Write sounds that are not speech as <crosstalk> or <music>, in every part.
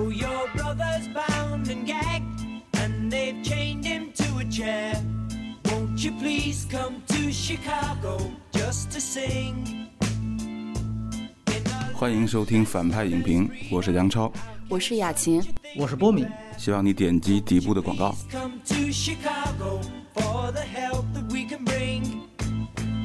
So your brother's bound and gagged, and they've chained him to a chair. Won't you please come to Chicago just to sing? 欢迎收听反派影评，我是杨超。我是雅琴，我是波米。希望你点击底部的广告。come to Chicago for the help that we can bring.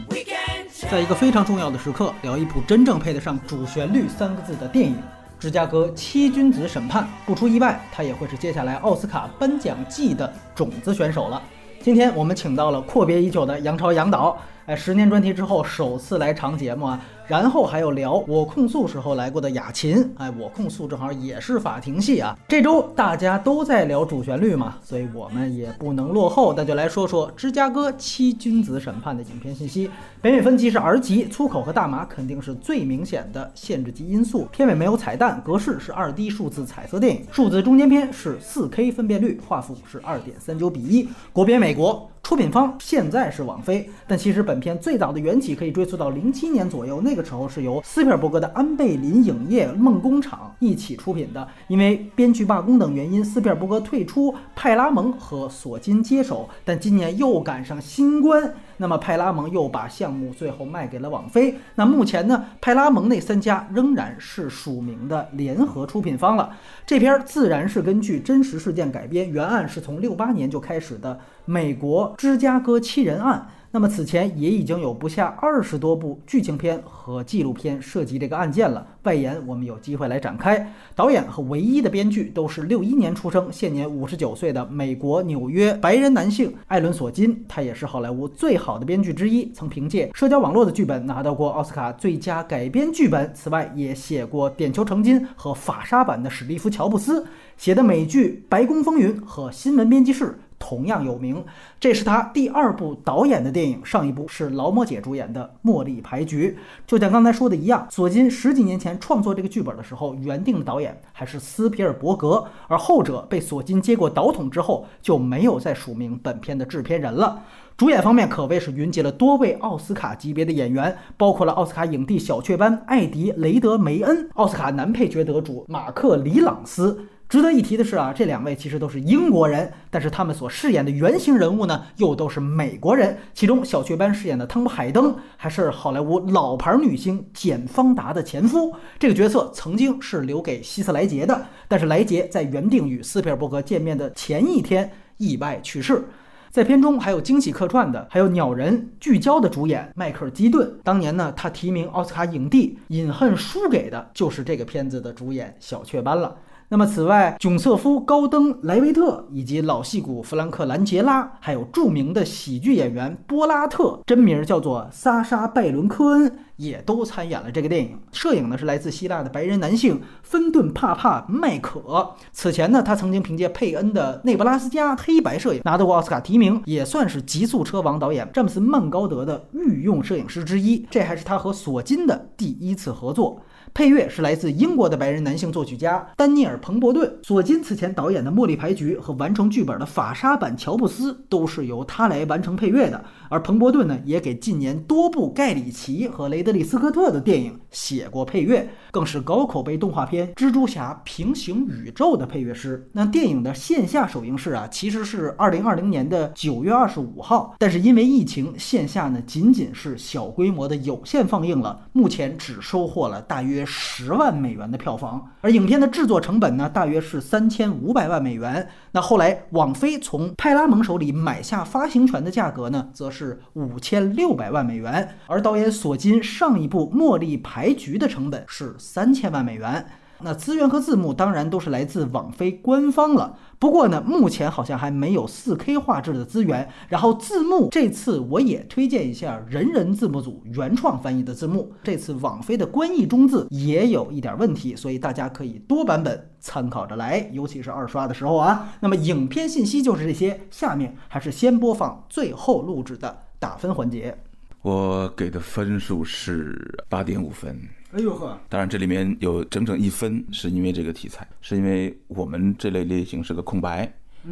We can 在一个非常重要的时刻，聊一部真正配得上主旋律三个字的电影《芝加哥七君子审判》。不出意外，他也会是接下来奥斯卡颁奖季的种子选手了。今天我们请到了阔别已久的杨超杨导，哎，十年专题之后首次来长节目啊。然后还有聊我控诉时候来过的雅琴，哎，我控诉正好也是法庭戏啊。这周大家都在聊主旋律嘛，所以我们也不能落后，那就来说说芝加哥七君子审判的影片信息。北美分级是 R 级，粗口和大麻肯定是最明显的限制级因素。片尾没有彩蛋，格式是二 D 数字彩色电影，数字中间片是四 K 分辨率，画幅是二点三九比一，国别美国。出品方现在是网飞，但其实本片最早的缘起可以追溯到零七年左右，那个时候是由斯皮尔伯格的安贝林影业、梦工厂一起出品的。因为编剧罢工等原因，斯皮尔伯格退出，派拉蒙和索金接手，但今年又赶上新冠。那么派拉蒙又把项目最后卖给了网飞。那目前呢，派拉蒙那三家仍然是署名的联合出品方了。这篇儿自然是根据真实事件改编，原案是从六八年就开始的美国芝加哥七人案。那么此前也已经有不下二十多部剧情片和纪录片涉及这个案件了，外延我们有机会来展开。导演和唯一的编剧都是六一年出生、现年五十九岁的美国纽约白人男性艾伦·索金，他也是好莱坞最好的编剧之一，曾凭借社交网络的剧本拿到过奥斯卡最佳改编剧本。此外，也写过《点球成金》和法沙版的史蒂夫·乔布斯写的美剧《白宫风云》和《新闻编辑室》。同样有名，这是他第二部导演的电影，上一部是劳模姐主演的《茉莉牌局》。就像刚才说的一样，索金十几年前创作这个剧本的时候，原定的导演还是斯皮尔伯格，而后者被索金接过导筒之后，就没有再署名本片的制片人了。主演方面可谓是云集了多位奥斯卡级别的演员，包括了奥斯卡影帝小雀斑艾迪·雷德梅恩、奥斯卡男配角得主马克·里朗斯。值得一提的是啊，这两位其实都是英国人，但是他们所饰演的原型人物呢，又都是美国人。其中小雀斑饰演的汤姆·海登还是好莱坞老牌女星简·方达的前夫，这个角色曾经是留给希斯莱杰的，但是莱杰在原定与斯皮尔伯格见面的前一天意外去世。在片中还有惊喜客串的，还有《鸟人》聚焦的主演迈克尔·基顿。当年呢，他提名奥斯卡影帝，隐恨输给的就是这个片子的主演小雀斑了。那么，此外，囧瑟夫·高登·莱维特以及老戏骨弗兰克·兰杰拉，还有著名的喜剧演员波拉特，真名叫做萨沙·拜伦·科恩，也都参演了这个电影。摄影呢是来自希腊的白人男性芬顿·帕帕·麦可。此前呢，他曾经凭借佩恩的《内布拉斯加》黑白摄影拿到过奥斯卡提名，也算是《极速车王》导演詹姆斯·曼高德的御用摄影师之一。这还是他和索金的第一次合作。配乐是来自英国的白人男性作曲家丹尼尔·彭伯顿。索金此前导演的《茉莉牌局》和完成剧本的法沙版《乔布斯》都是由他来完成配乐的。而彭伯顿呢，也给近年多部盖里奇和雷德利·斯科特的电影写过配乐，更是高口碑动画片《蜘蛛侠：平行宇宙》的配乐师。那电影的线下首映式啊，其实是二零二零年的九月二十五号，但是因为疫情，线下呢仅仅是小规模的有限放映了，目前只收获了大约十万美元的票房。而影片的制作成本呢，大约是三千五百万美元。那后来网飞从派拉蒙手里买下发行权的价格呢，则是是五千六百万美元。而导演索金上一部《茉莉牌局》的成本是三千万美元。那资源和字幕当然都是来自网飞官方了。不过呢，目前好像还没有 4K 画质的资源。然后字幕这次我也推荐一下人人字幕组原创翻译的字幕。这次网飞的官译中字也有一点问题，所以大家可以多版本参考着来，尤其是二刷的时候啊。那么影片信息就是这些，下面还是先播放最后录制的打分环节。我给的分数是八点五分。哎呦呵，当然，这里面有整整一分是因为这个题材，是因为我们这类类型是个空白，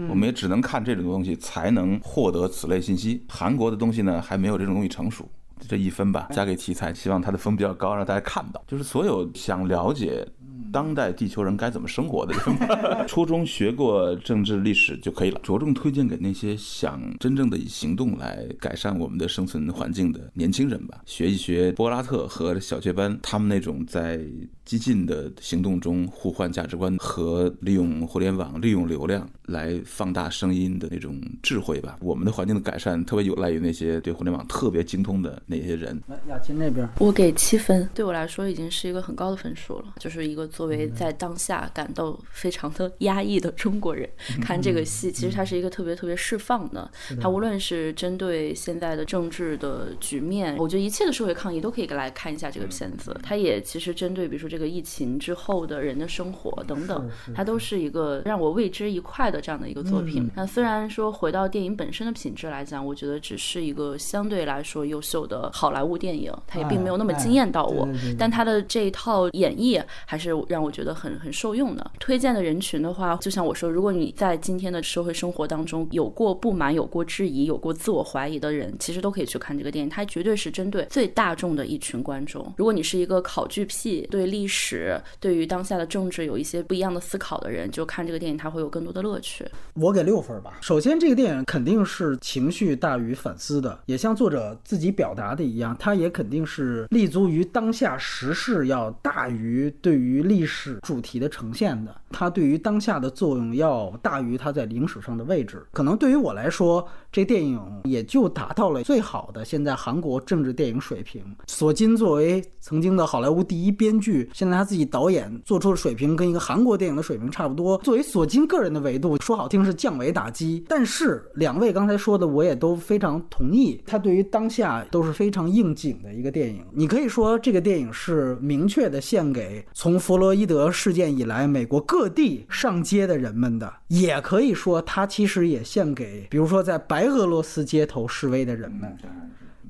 我们也只能看这种东西才能获得此类信息。韩国的东西呢，还没有这种东西成熟。这一分吧，加给题材，希望它的分比较高，让大家看到。就是所有想了解当代地球人该怎么生活的人。<laughs> 初中学过政治历史就可以了，着重推荐给那些想真正的以行动来改善我们的生存环境的年轻人吧。学一学柏拉特和小雀斑他们那种在激进的行动中互换价值观和利用互联网、利用流量来放大声音的那种智慧吧。我们的环境的改善特别有赖于那些对互联网特别精通的那些人。来，雅琴那边，我给七分，对我来说已经是一个很高的分数了。就是一个作为在当下感到非常的压抑的中国人看这个戏，其实它是一个特别特别释放的。它无论是针对现在的政治的局面，我觉得一切的社会抗议都可以来看一下这个片子。它也其实针对比如说这个疫情之后的人的生活等等，它都是一个让我为之一快的这样的一个作品。那虽然说回到电影本身的品质来讲，我觉得只是一个相对来说优秀的好莱坞电影，它也并没有那么惊艳到我。但它的这一套演绎还是让我觉得很很受用的。推荐的人群的话，就像我说，如果你在今天的社会生活当中有过不满、有过质疑、有过自我怀疑的人，其实都可以去看这个电影。它绝对是针对最大众的一群观众。如果你是一个考据癖，对历历史、对于当下的政治有一些不一样的思考的人，就看这个电影，他会有更多的乐趣。我给六分吧。首先，这个电影肯定是情绪大于反思的，也像作者自己表达的一样，它也肯定是立足于当下时事要大于对于历史主题的呈现的。它对于当下的作用要大于它在历史上的位置。可能对于我来说，这电影也就达到了最好的现在韩国政治电影水平。索金作为曾经的好莱坞第一编剧，现在他自己导演做出的水平跟一个韩国电影的水平差不多。作为索金个人的维度，说好听是降维打击，但是两位刚才说的我也都非常同意。他对于当下都是非常应景的一个电影。你可以说这个电影是明确的献给从弗洛伊德事件以来美国各地上街的人们的，也可以说它其实也献给，比如说在白白俄罗斯街头示威的人们，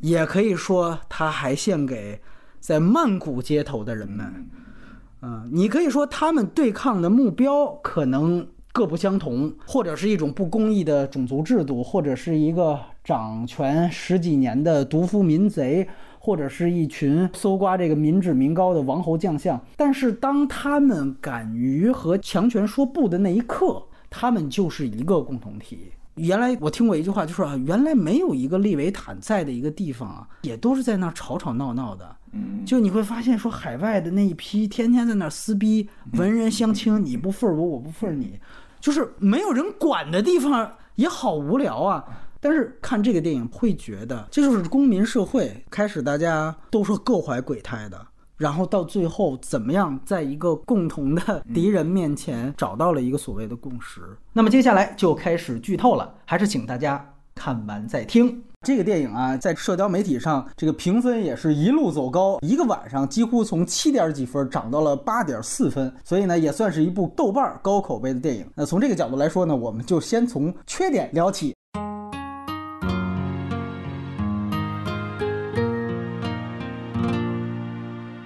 也可以说他还献给在曼谷街头的人们。嗯，你可以说他们对抗的目标可能各不相同，或者是一种不公义的种族制度，或者是一个掌权十几年的独夫民贼。或者是一群搜刮这个民脂民膏的王侯将相，但是当他们敢于和强权说不的那一刻，他们就是一个共同体。原来我听过一句话，就说啊，原来没有一个利维坦在的一个地方啊，也都是在那儿吵吵闹闹的。嗯，就你会发现，说海外的那一批天天在那儿撕逼，文人相亲，你不忿我，我不忿你，就是没有人管的地方也好无聊啊。但是看这个电影会觉得，这就是公民社会。开始大家都说各怀鬼胎的，然后到最后怎么样，在一个共同的敌人面前找到了一个所谓的共识。那么接下来就开始剧透了，还是请大家看完再听。这个电影啊，在社交媒体上这个评分也是一路走高，一个晚上几乎从七点几分涨到了八点四分，所以呢，也算是一部豆瓣高口碑的电影。那从这个角度来说呢，我们就先从缺点聊起。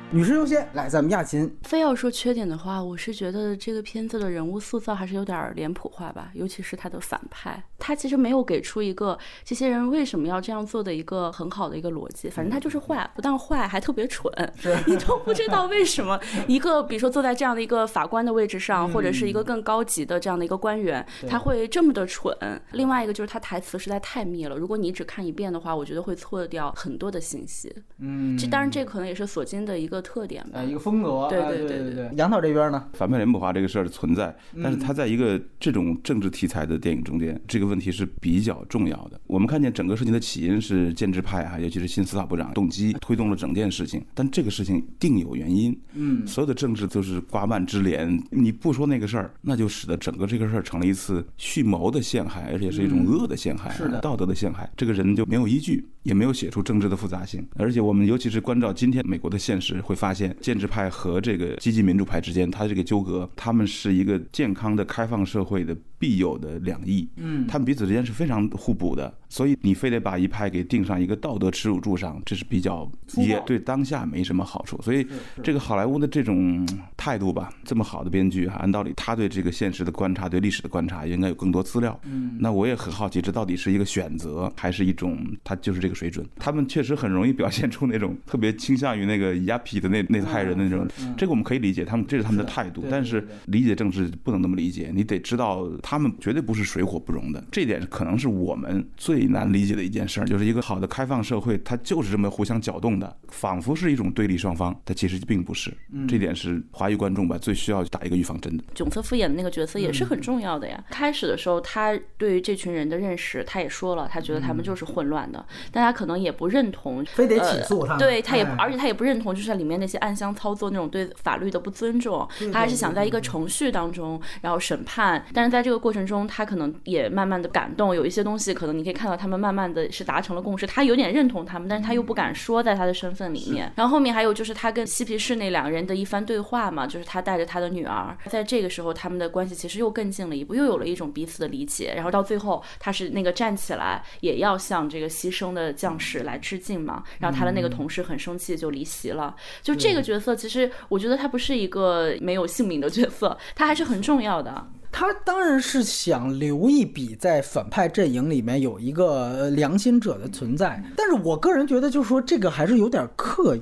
女士优先，来，咱们亚琴。非要说缺点的话，我是觉得这个片子的人物塑造还是有点脸谱化吧，尤其是他的反派，他其实没有给出一个这些人为什么要这样做的一个很好的一个逻辑。反正他就是坏，不但坏，还特别蠢，<laughs> 你都不知道为什么一个比如说坐在这样的一个法官的位置上，或者是一个更高级的这样的一个官员，他会这么的蠢。另外一个就是他台词实在太密了，如果你只看一遍的话，我觉得会错掉很多的信息。嗯，这当然这可能也是索金的一个。特点吧，一个风格。对对对对对。杨导这边呢？反派脸谱化这个事儿存在，但是他在一个这种政治题材的电影中间，这个问题是比较重要的。我们看见整个事情的起因是建制派啊，尤其是新司法部长动机推动了整件事情，但这个事情定有原因。嗯，所有的政治都是瓜蔓之连，你不说那个事儿，那就使得整个这个事儿成了一次蓄谋的陷害，而且是一种恶的陷害，是的，道德的陷害。这个人就没有依据，也没有写出政治的复杂性。而且我们尤其是关照今天美国的现实，会发现建制派和这个积极民主派之间，它这个纠葛，他们是一个健康的开放社会的必有的两翼，嗯。他们彼此之间是非常互补的，所以你非得把一派给定上一个道德耻辱柱上，这是比较也对当下没什么好处。所以这个好莱坞的这种态度吧，这么好的编剧哈，按道理他对这个现实的观察、对历史的观察应该有更多资料。嗯，那我也很好奇，这到底是一个选择，还是一种他就是这个水准？他们确实很容易表现出那种特别倾向于那个亚皮的那那派人的那种，这个我们可以理解，他们这是他们的态度，但是理解政治不能那么理解，你得知道他们绝对不是水火不容的，这点可能是我们最难理解的一件事儿，就是一个好的开放社会，它就是这么互相搅动的，仿佛是一种对立双方，它其实并不是。这点是华语观众吧最需要打一个预防针的。囧瑟夫演的那个角色也是很重要的呀。开始的时候，他对于这群人的认识，他也说了，他觉得他们就是混乱的，但他可能也不认同，非得起诉他对他也而且他也不认同，就是里面那些暗箱操作那种对法律的不尊重，他还是想在一个程序当中，然后审判。但是在这个过程中，他可能也慢慢的感动，有一些东西可能你可以看到他们慢慢的是达成了共识，他有点认同他们，但是他又不敢说在他的身份里面。然后后面还有就是他跟嬉皮士那两个人的一番对话嘛，就是他带着他的女儿，在这个时候他们的关系其实又更近了一步，又有了一种彼此的理解。然后到最后，他是那个站起来也要向这个牺牲的将士来致敬嘛，然后他的那个同事很生气就离席了。就这个角色，其实我觉得他不是一个没有姓名的角色，他还是很重要的。他当然是想留一笔在反派阵营里面有一个呃良心者的存在，但是我个人觉得，就是说这个还是有点刻意，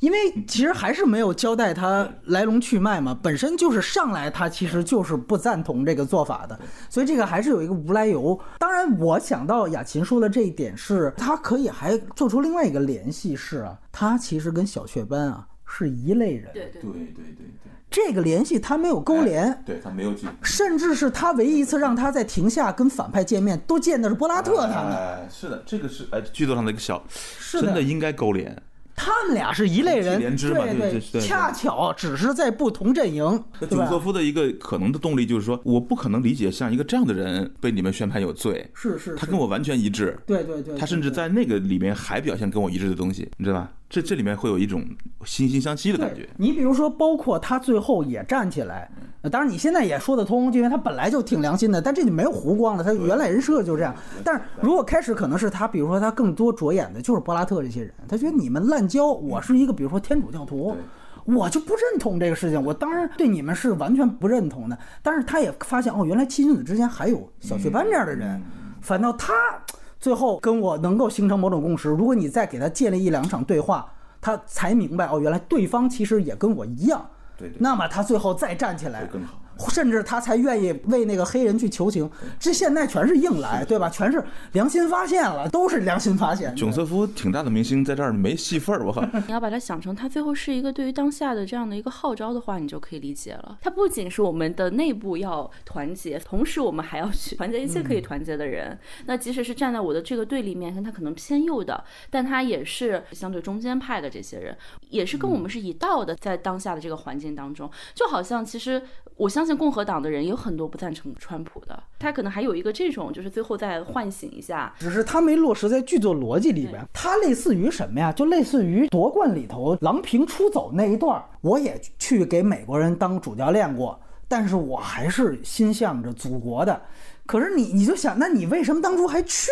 因为其实还是没有交代他来龙去脉嘛，本身就是上来他其实就是不赞同这个做法的，所以这个还是有一个无来由。当然，我想到雅琴说的这一点是，他可以还做出另外一个联系是啊，他其实跟小雀斑啊是一类人，对对对对对对，这个联系他没有勾连。对他没有记。甚至是他唯一一次让他在庭下跟反派见面，都见的是柏拉特他们，哎，是的，这个是哎剧作上的一个小，是的真的应该勾连。他们俩是一类人，连枝嘛对对对对恰巧只是在不同阵营，对吧囧瑟？夫的一个可能的动力就是说，我不可能理解像一个这样的人被你们宣判有罪，是是，是他跟我完全一致，对对对，他甚至在那个里面还表现跟我一致的东西，你知道吧？这这里面会有一种惺惺相惜的感觉。你比如说，包括他最后也站起来，呃当然你现在也说得通，因为他本来就挺良心的，但这就没有弧光了，他原来人设就这样。但是如果开始可能是他，比如说他更多着眼的就是柏拉特这些人，他觉得你们滥交，我是一个比如说天主教徒。我就不认同这个事情，我当然对你们是完全不认同的。但是他也发现哦，原来七君子之间还有小雀斑这样的人，反倒他最后跟我能够形成某种共识。如果你再给他建立一两场对话，他才明白哦，原来对方其实也跟我一样。对对那么他最后再站起来会更好，甚至他才愿意为那个黑人去求情。这现在全是硬来，对吧？全是良心发现了，都是良心发现。囧瑟夫挺大的明星，在这儿没戏份儿，我靠！<laughs> 你要把它想成他最后是一个对于当下的这样的一个号召的话，你就可以理解了。他不仅是我们的内部要团结，同时我们还要去团结一切可以团结的人。那即使是站在我的这个对立面，他可能偏右的，但他也是相对中间派的这些人，也是跟我们是一道的，在当下的这个环境当中，就好像其实我相信共和党的人有很多不赞成川普的，他可能还有一个这种，就是最后再唤醒一下，只是他没落实在剧作逻辑里边，他类似于什么呀？就类似于夺冠里头郎平出走那一段儿，我也去给美国人当主教练过，但是我还是心向着祖国的。可是你你就想，那你为什么当初还去？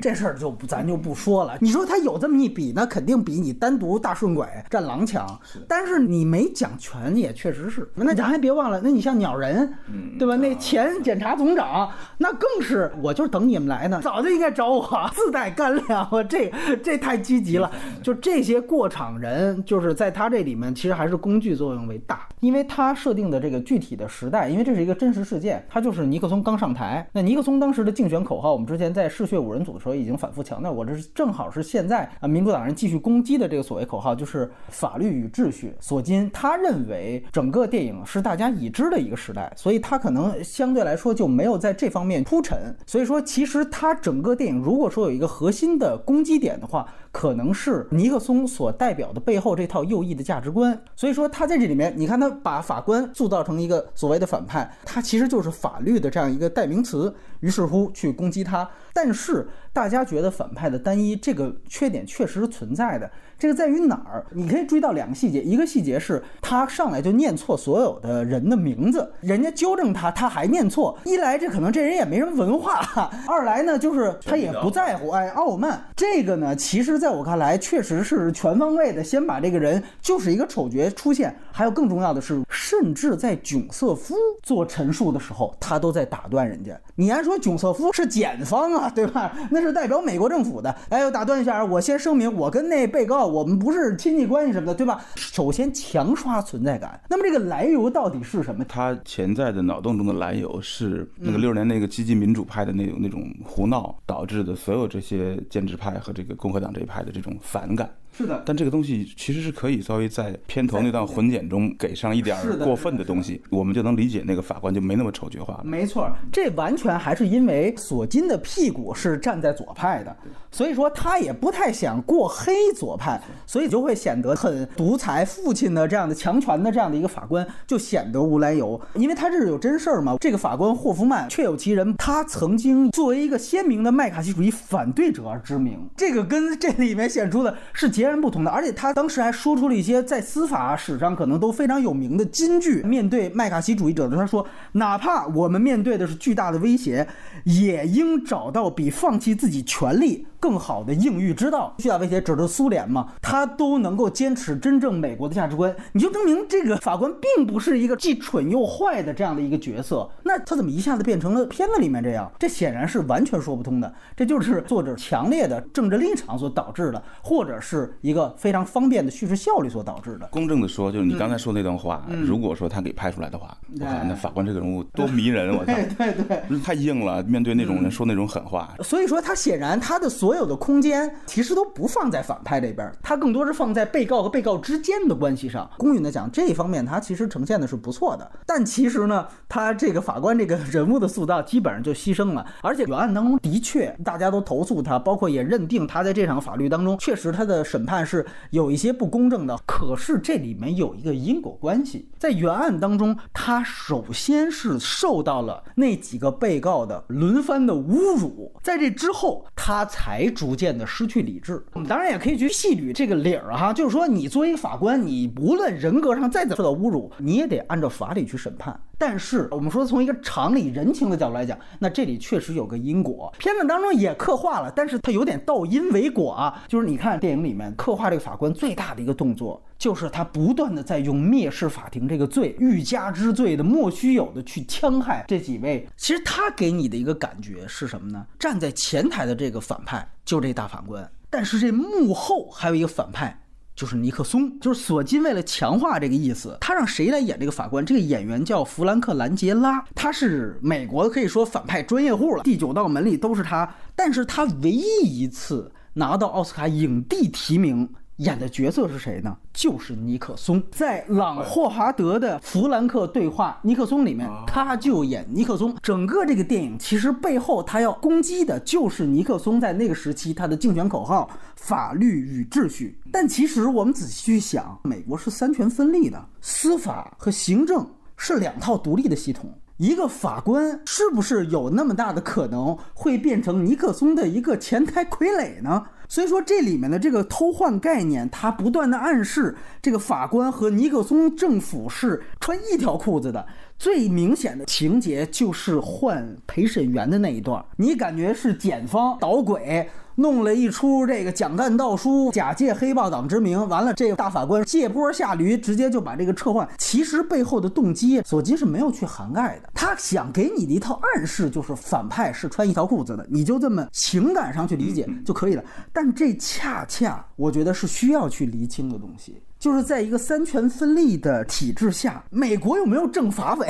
这事儿就不咱就不说了。你说他有这么一比，那肯定比你单独大顺拐战狼强。但是你没讲全，也确实是。那咱还别忘了，那你像鸟人，对吧？那前检察总长，那更是，我就是等你们来呢，早就应该找我，自带干粮。我这这太积极了。就这些过场人，就是在他这里面，其实还是工具作用为大，因为他设定的这个具体的时代，因为这是一个真实事件，他就是尼克松刚上台。那尼克松当时的竞选口号，我们之前在嗜血五人组的时候已经反复强调过，这是正好是现在啊民主党人继续攻击的这个所谓口号，就是法律与秩序。索金他认为整个电影是大家已知的一个时代，所以他可能相对来说就没有在这方面铺陈。所以说，其实他整个电影如果说有一个核心的攻击点的话，可能是尼克松所代表的背后这套右翼的价值观。所以说他在这里面，你看他把法官塑造成一个所谓的反派，他其实就是法律的这样一个代名词。于是乎去攻击他。但是大家觉得反派的单一这个缺点确实是存在的。这个在于哪儿？你可以注意到两个细节，一个细节是他上来就念错所有的人的名字，人家纠正他，他还念错。一来这可能这人也没什么文化，二来呢就是他也不在乎，哎，傲慢。这个呢，其实在我看来确实是全方位的，先把这个人就是一个丑角出现。还有更重要的是，甚至在囧瑟夫做陈述的时候，他都在打断人家。你还说囧瑟夫是检方啊，对吧？那是代表美国政府的。哎，打断一下，我先声明，我跟那被告。我们不是亲戚关系什么的，对吧？首先强刷存在感。那么这个来由到底是什么？他潜在的脑洞中的来由是那个六十年那个激进民主派的那种那种胡闹导致的，所有这些建制派和这个共和党这一派的这种反感。是的，但这个东西其实是可以稍微在片头那段混剪中给上一点过分的东西，我们就能理解那个法官就没那么丑角化了。没错，这完全还是因为索金的屁股是站在左派的，所以说他也不太想过黑左派，所以就会显得很独裁父亲的这样的强权的这样的一个法官就显得无来由，因为他这是有真事儿嘛。这个法官霍夫曼确有其人，他曾经作为一个鲜明的麦卡锡主义反对者而知名，这个跟这里面显出的是截。截然不同的，而且他当时还说出了一些在司法史上可能都非常有名的金句。面对麦卡锡主义者的他说：“哪怕我们面对的是巨大的威胁，也应找到比放弃自己权利。”更好的应遇之道，巨大威胁指的是苏联嘛？他都能够坚持真正美国的价值观，你就证明这个法官并不是一个既蠢又坏的这样的一个角色。那他怎么一下子变成了片子里面这样？这显然是完全说不通的。这就是作者强烈的政治立场所导致的，或者是一个非常方便的叙事效率所导致的。公正的说，就是你刚才说那段话，如果说他给拍出来的话，我看那法官这个人物多迷人，我操，<laughs> 对对，太硬了，面对那种人说那种狠话。所以说他显然他的所所有的空间其实都不放在反派这边，他更多是放在被告和被告之间的关系上。公允的讲，这一方面他其实呈现的是不错的。但其实呢，他这个法官这个人物的塑造基本上就牺牲了。而且原案当中的确大家都投诉他，包括也认定他在这场法律当中确实他的审判是有一些不公正的。可是这里面有一个因果关系，在原案当中，他首先是受到了那几个被告的轮番的侮辱，在这之后他才。逐渐的失去理智。我们当然也可以去细捋这个理儿哈，就是说，你作为法官，你无论人格上再怎么受到侮辱，你也得按照法理去审判。但是我们说，从一个常理人情的角度来讲，那这里确实有个因果。片子当中也刻画了，但是它有点倒因为果啊。就是你看电影里面刻画这个法官最大的一个动作，就是他不断的在用蔑视法庭这个罪、欲加之罪的莫须有的去戕害这几位。其实他给你的一个感觉是什么呢？站在前台的这个反派就这大法官，但是这幕后还有一个反派。就是尼克松，就是索金为了强化这个意思，他让谁来演这个法官？这个演员叫弗兰克·兰杰拉，他是美国可以说反派专业户了，《第九道门》里都是他，但是他唯一一次拿到奥斯卡影帝提名。演的角色是谁呢？就是尼克松，在朗霍华德的《弗兰克对话》尼克松里面，他就演尼克松。整个这个电影其实背后他要攻击的就是尼克松在那个时期他的竞选口号“法律与秩序”。但其实我们仔细去想，美国是三权分立的，司法和行政是两套独立的系统。一个法官是不是有那么大的可能会变成尼克松的一个前台傀儡呢？所以说，这里面的这个偷换概念，它不断的暗示这个法官和尼克松政府是穿一条裤子的。最明显的情节就是换陪审员的那一段，你感觉是检方捣鬼。弄了一出这个蒋干盗书，假借黑豹党之名，完了这个大法官借坡下驴，直接就把这个撤换。其实背后的动机，索金是没有去涵盖的。他想给你的一套暗示，就是反派是穿一条裤子的，你就这么情感上去理解就可以了。但这恰恰我觉得是需要去厘清的东西，就是在一个三权分立的体制下，美国有没有政法委？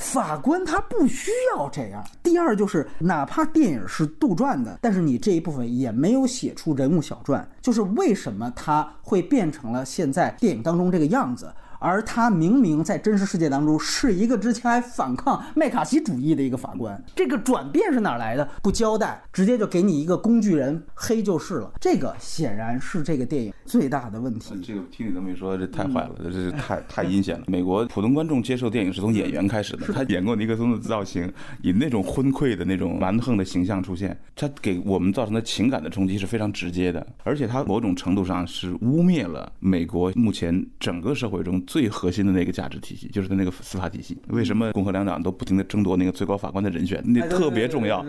法官他不需要这样。第二就是，哪怕电影是杜撰的，但是你这一部分也没有写出人物小传，就是为什么他会变成了现在电影当中这个样子。而他明明在真实世界当中是一个之前还反抗麦卡锡主义的一个法官。这个转变是哪来的？不交代，直接就给你一个工具人黑就是了。这个显然是这个电影最大的问题。这个听你这么一说，这太坏了，这是太太阴险了。美国普通观众接受电影是从演员开始的，他演过尼克松的造型，以那种昏聩的那种蛮横的形象出现，他给我们造成的情感的冲击是非常直接的，而且他某种程度上是污蔑了美国目前整个社会中最核心的那个价值体系，就是他那个司法体系。为什么共和两党都不停的争夺那个最高法官的人选？那特别重要，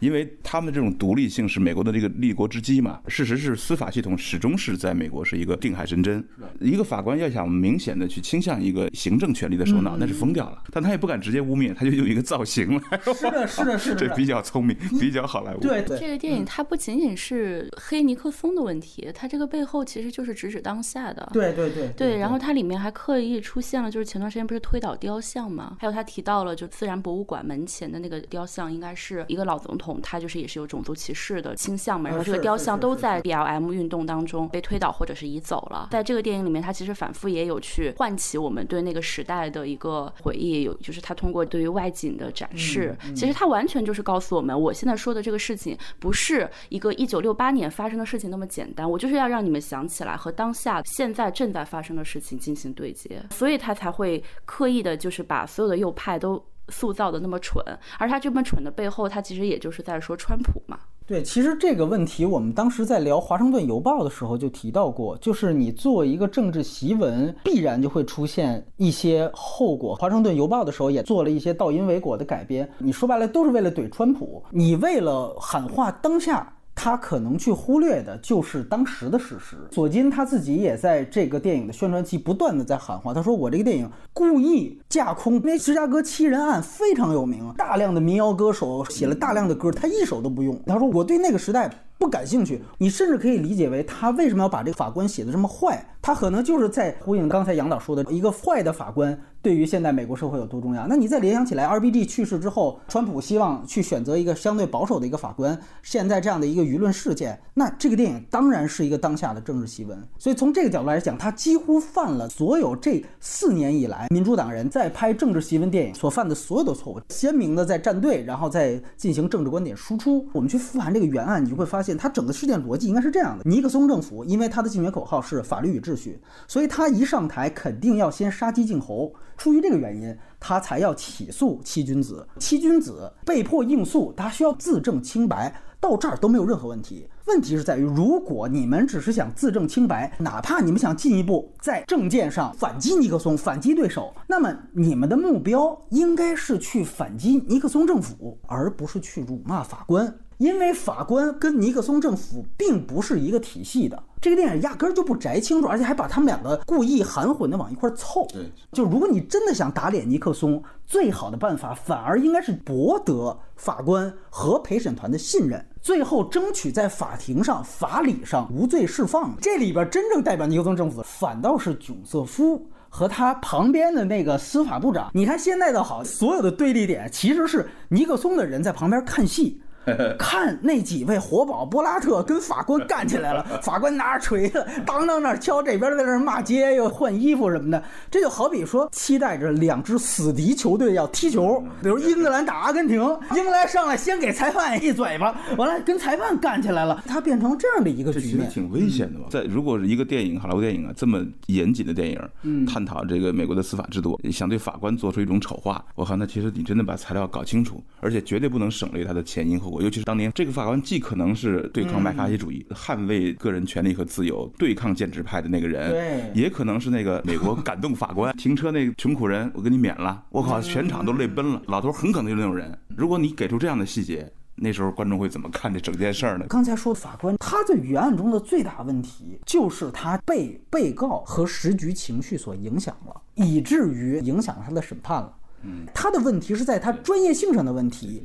因为他们这种独立性是美国的这个立国之基嘛。事实是司法系统始终是在美国是一个定海神针，一个法官要想明显的去倾向一个行政权力的首脑，那是疯掉了。但他也不敢直接污蔑，他就用一个造型来。是的，<laughs> 是的，是的，这比较聪明，比较好莱坞。对对，这个电影它不仅仅是黑尼克松的问题，它这个背后其实就是直指当下的。对对对对，然后它里面还刻意出现了，就是前段时间不是推倒雕像吗，还有他提到了，就自然博物馆门前的那个雕像，应该是一个老总统，他就是也是有种族歧视的倾向嘛。然后这个雕像都在 BLM 运动当中被推倒或者是移走了。在这个电影里面，他其实反复也有去唤起我们对那个时代的一个回忆，有就是他通过对于外景的展示，其实他完全就是告诉我们，我现在说的这个事情不是一个一九六八年发生的事情那么简单，我就是要让你们想起来和当下现在正在发生的事情进行对所以他才会刻意的，就是把所有的右派都塑造的那么蠢，而他这么蠢的背后，他其实也就是在说川普嘛。对，其实这个问题我们当时在聊《华盛顿邮报》的时候就提到过，就是你做一个政治檄文，必然就会出现一些后果。《华盛顿邮报》的时候也做了一些倒因为果的改编，你说白了都是为了怼川普，你为了喊话当下。他可能去忽略的就是当时的事实。索金他自己也在这个电影的宣传期不断的在喊话，他说我这个电影故意架空，因为芝加哥七人案非常有名，大量的民谣歌手写了大量的歌，他一首都不用。他说我对那个时代不感兴趣。你甚至可以理解为他为什么要把这个法官写的这么坏，他可能就是在呼应刚才杨导说的一个坏的法官。对于现在美国社会有多重要？那你再联想起来，RBG 去世之后，川普希望去选择一个相对保守的一个法官，现在这样的一个舆论事件，那这个电影当然是一个当下的政治新闻。所以从这个角度来讲，他几乎犯了所有这四年以来民主党人在拍政治新闻电影所犯的所有的错误，鲜明的在站队，然后再进行政治观点输出。我们去复盘这个原案，你就会发现现，它整个事件逻辑应该是这样的：尼克松政府因为他的竞选口号是法律与秩序，所以他一上台肯定要先杀鸡儆猴。出于这个原因，他才要起诉七君子。七君子被迫应诉，他需要自证清白，到这儿都没有任何问题。问题是在于，如果你们只是想自证清白，哪怕你们想进一步在政见上反击尼克松、反击对手，那么你们的目标应该是去反击尼克松政府，而不是去辱骂法官。因为法官跟尼克松政府并不是一个体系的，这个电影压根儿就不摘清楚，而且还把他们两个故意含混的往一块儿凑。对，就如果你真的想打脸尼克松，最好的办法反而应该是博得法官和陪审团的信任，最后争取在法庭上法理上无罪释放。这里边真正代表尼克松政府的，反倒是囧瑟夫和他旁边的那个司法部长。你看现在倒好，所有的对立点其实是尼克松的人在旁边看戏。<laughs> 看那几位活宝波拉特跟法官干起来了，<laughs> 法官拿着锤子当当那敲，这边在那骂街又换衣服什么的，这就好比说期待着两支死敌球队要踢球，比如英格兰打阿根廷，英格兰上来先给裁判一嘴巴，完了跟裁判干起来了，他变成这样的一个局面，挺危险的吧？在如果是一个电影，好莱坞电影啊，这么严谨的电影，探讨这个美国的司法制度，想对法官做出一种丑化，我靠，那其实你真的把材料搞清楚，而且绝对不能省略它的前因后果。尤其是当年这个法官，既可能是对抗麦卡锡主义、捍卫个人权利和自由、对抗建制派的那个人，对，也可能是那个美国感动法官。<laughs> 停车那个穷苦人，我给你免了，我靠，全场都泪奔了。老头很可能就是那种人。如果你给出这样的细节，那时候观众会怎么看这整件事儿呢？刚才说的法官，他在原案中的最大问题就是他被被告和时局情绪所影响了，以至于影响了他的审判了。嗯，他的问题是在他专业性上的问题。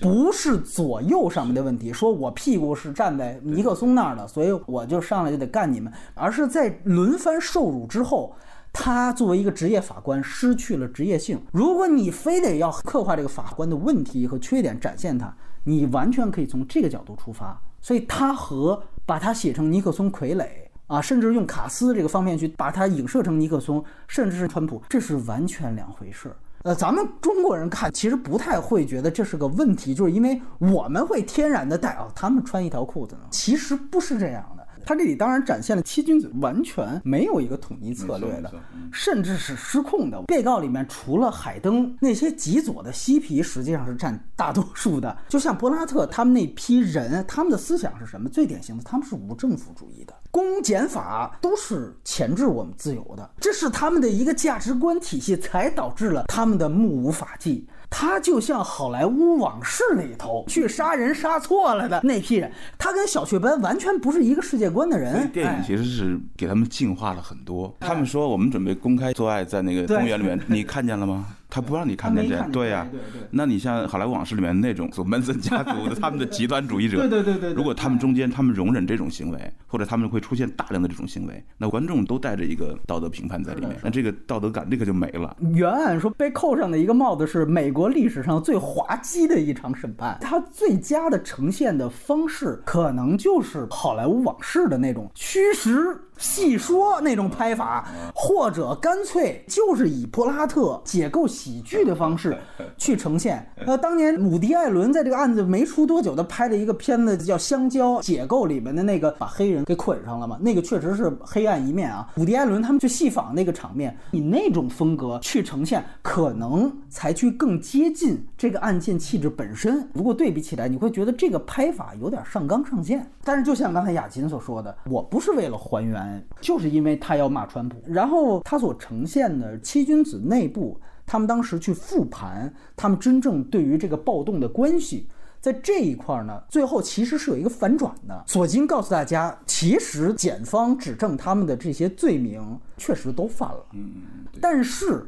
不是左右上面的问题，说我屁股是站在尼克松那儿的，所以我就上来就得干你们，而是在轮番受辱之后，他作为一个职业法官失去了职业性。如果你非得要刻画这个法官的问题和缺点，展现他，你完全可以从这个角度出发。所以他和把他写成尼克松傀儡，啊，甚至用卡斯这个方面去把它影射成尼克松，甚至是川普，这是完全两回事儿。呃，咱们中国人看其实不太会觉得这是个问题，就是因为我们会天然的带哦，他们穿一条裤子呢，其实不是这样的。他这里当然展现了七君子完全没有一个统一策略的甚至是失控的。被告里面除了海登那些极左的嬉皮，实际上是占大多数的。就像柏拉特他们那批人，他们的思想是什么？最典型的，他们是无政府主义的。公检法都是钳制我们自由的，这是他们的一个价值观体系，才导致了他们的目无法纪。他就像好莱坞往事里头去杀人杀错了的那批人，他跟小雀斑完全不是一个世界观的人。电影哎其实是给他们净化了很多。他们说我们准备公开做爱在那个公园里面，你看见了吗？他不让你看见这对呀对对对。那你像《好莱坞往事》里面那种所门森家族的他们的极端主义者，对对对对对如果他们中间他们容忍这种行为，或者他们会出现大量的这种行为，那观众都带着一个道德评判在里面，那这个道德感立刻就没了。原案说被扣上的一个帽子是美国历史上最滑稽的一场审判，它最佳的呈现的方式可能就是好莱坞往事的那种虚实细说那种拍法，或者干脆就是以柏拉特解构喜剧的方式去呈现。呃，当年伍迪·艾伦在这个案子没出多久，他拍了一个片子叫《香蕉》，解构里面的那个把黑人给捆上了嘛，那个确实是黑暗一面啊。伍迪·艾伦他们去戏仿那个场面，以那种风格去呈现，可能才去更接近这个案件气质本身。如果对比起来，你会觉得这个拍法有点上纲上线。但是就像刚才雅琴所说的，我不是为了还原，就是因为他要骂川普，然后他所呈现的七君子内部。他们当时去复盘，他们真正对于这个暴动的关系，在这一块儿呢，最后其实是有一个反转的。索金告诉大家，其实检方指证他们的这些罪名确实都犯了，嗯，嗯但是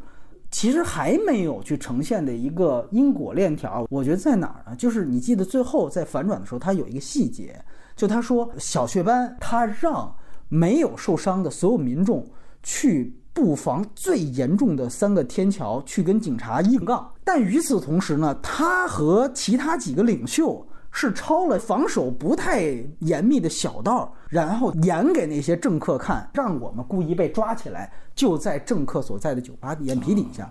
其实还没有去呈现的一个因果链条，我觉得在哪儿呢？就是你记得最后在反转的时候，他有一个细节，就他说小雀斑他让没有受伤的所有民众去。布防最严重的三个天桥，去跟警察硬杠。但与此同时呢，他和其他几个领袖是抄了防守不太严密的小道，然后演给那些政客看，让我们故意被抓起来，就在政客所在的酒吧眼皮底下。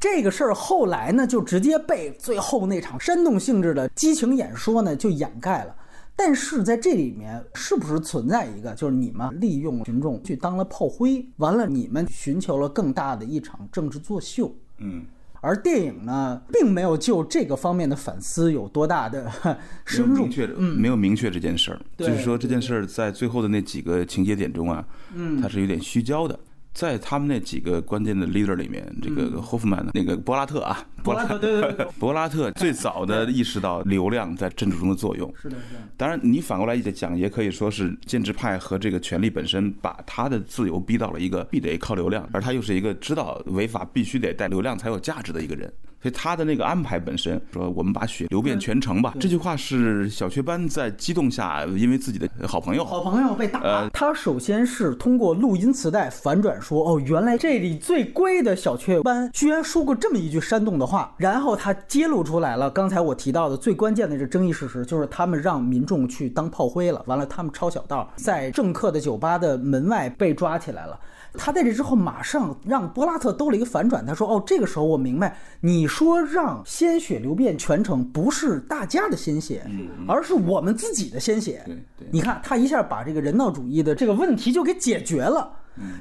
这个事儿后来呢，就直接被最后那场煽动性质的激情演说呢就掩盖了。但是在这里面，是不是存在一个，就是你们利用群众去当了炮灰，完了你们寻求了更大的一场政治作秀？嗯，而电影呢，并没有就这个方面的反思有多大的没 <laughs> 深入有明。确的，没有明确这件事儿，就是说这件事儿在最后的那几个情节点中啊，嗯，它是有点虚焦的。在他们那几个关键的 leader 里面，这个霍夫曼那个柏拉特啊，柏拉特，对对对，柏 <laughs> 拉特最早的意识到流量在政治中的作用。是的，是的。当然，你反过来讲，也可以说是建制派和这个权力本身把他的自由逼到了一个必得靠流量，而他又是一个知道违法必须得带流量才有价值的一个人。所以他的那个安排本身说，我们把血流遍全城吧。这句话是小雀斑在激动下，因为自己的好朋友，好朋友被打，呃他首先是通过录音磁带反转说，哦，原来这里最乖的小雀斑居然说过这么一句煽动的话，然后他揭露出来了刚才我提到的最关键的这争议事实，就是他们让民众去当炮灰了，完了他们抄小道，在政客的酒吧的门外被抓起来了。他在这之后马上让波拉特兜了一个反转，他说：“哦，这个时候我明白，你说让鲜血流遍全城，不是大家的鲜血，而是我们自己的鲜血。对对你看，他一下把这个人道主义的这个问题就给解决了。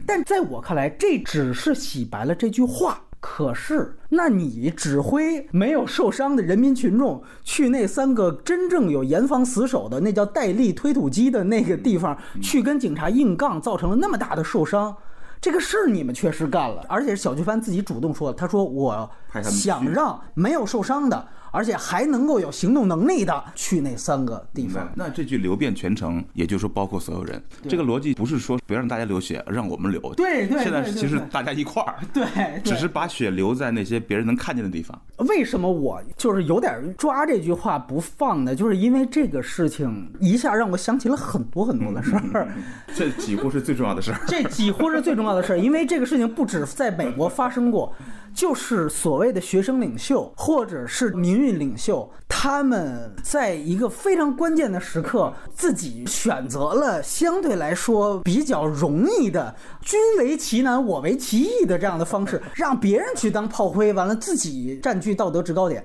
但在我看来，这只是洗白了这句话。可是，那你指挥没有受伤的人民群众去那三个真正有严防死守的那叫戴笠推土机的那个地方去跟警察硬杠，造成了那么大的受伤。这个事儿你们确实干了，而且是小巨帆自己主动说的，他说我想让没有受伤的，而且还能够有行动能力的去那三个地方。那这句流遍全城，也就是说包括所有人。这个逻辑不是说别让大家流血，让我们流。对对现在其实大家一块儿，对，对只是把血流在那些别人能看见的地方。为什么我就是有点抓这句话不放呢？就是因为这个事情一下让我想起了很多很多的事儿，<laughs> 这几乎是最重要的事儿。<laughs> 这几乎是最重要的事儿，因为这个事情不止在美国发生过，就是所谓的学生领袖或者是民运领袖，他们在一个非常关键的时刻，自己选择了相对来说比较容易的“君为其难，我为其易”的这样的方式，让别人去当炮灰，完了自己占据道德制高点，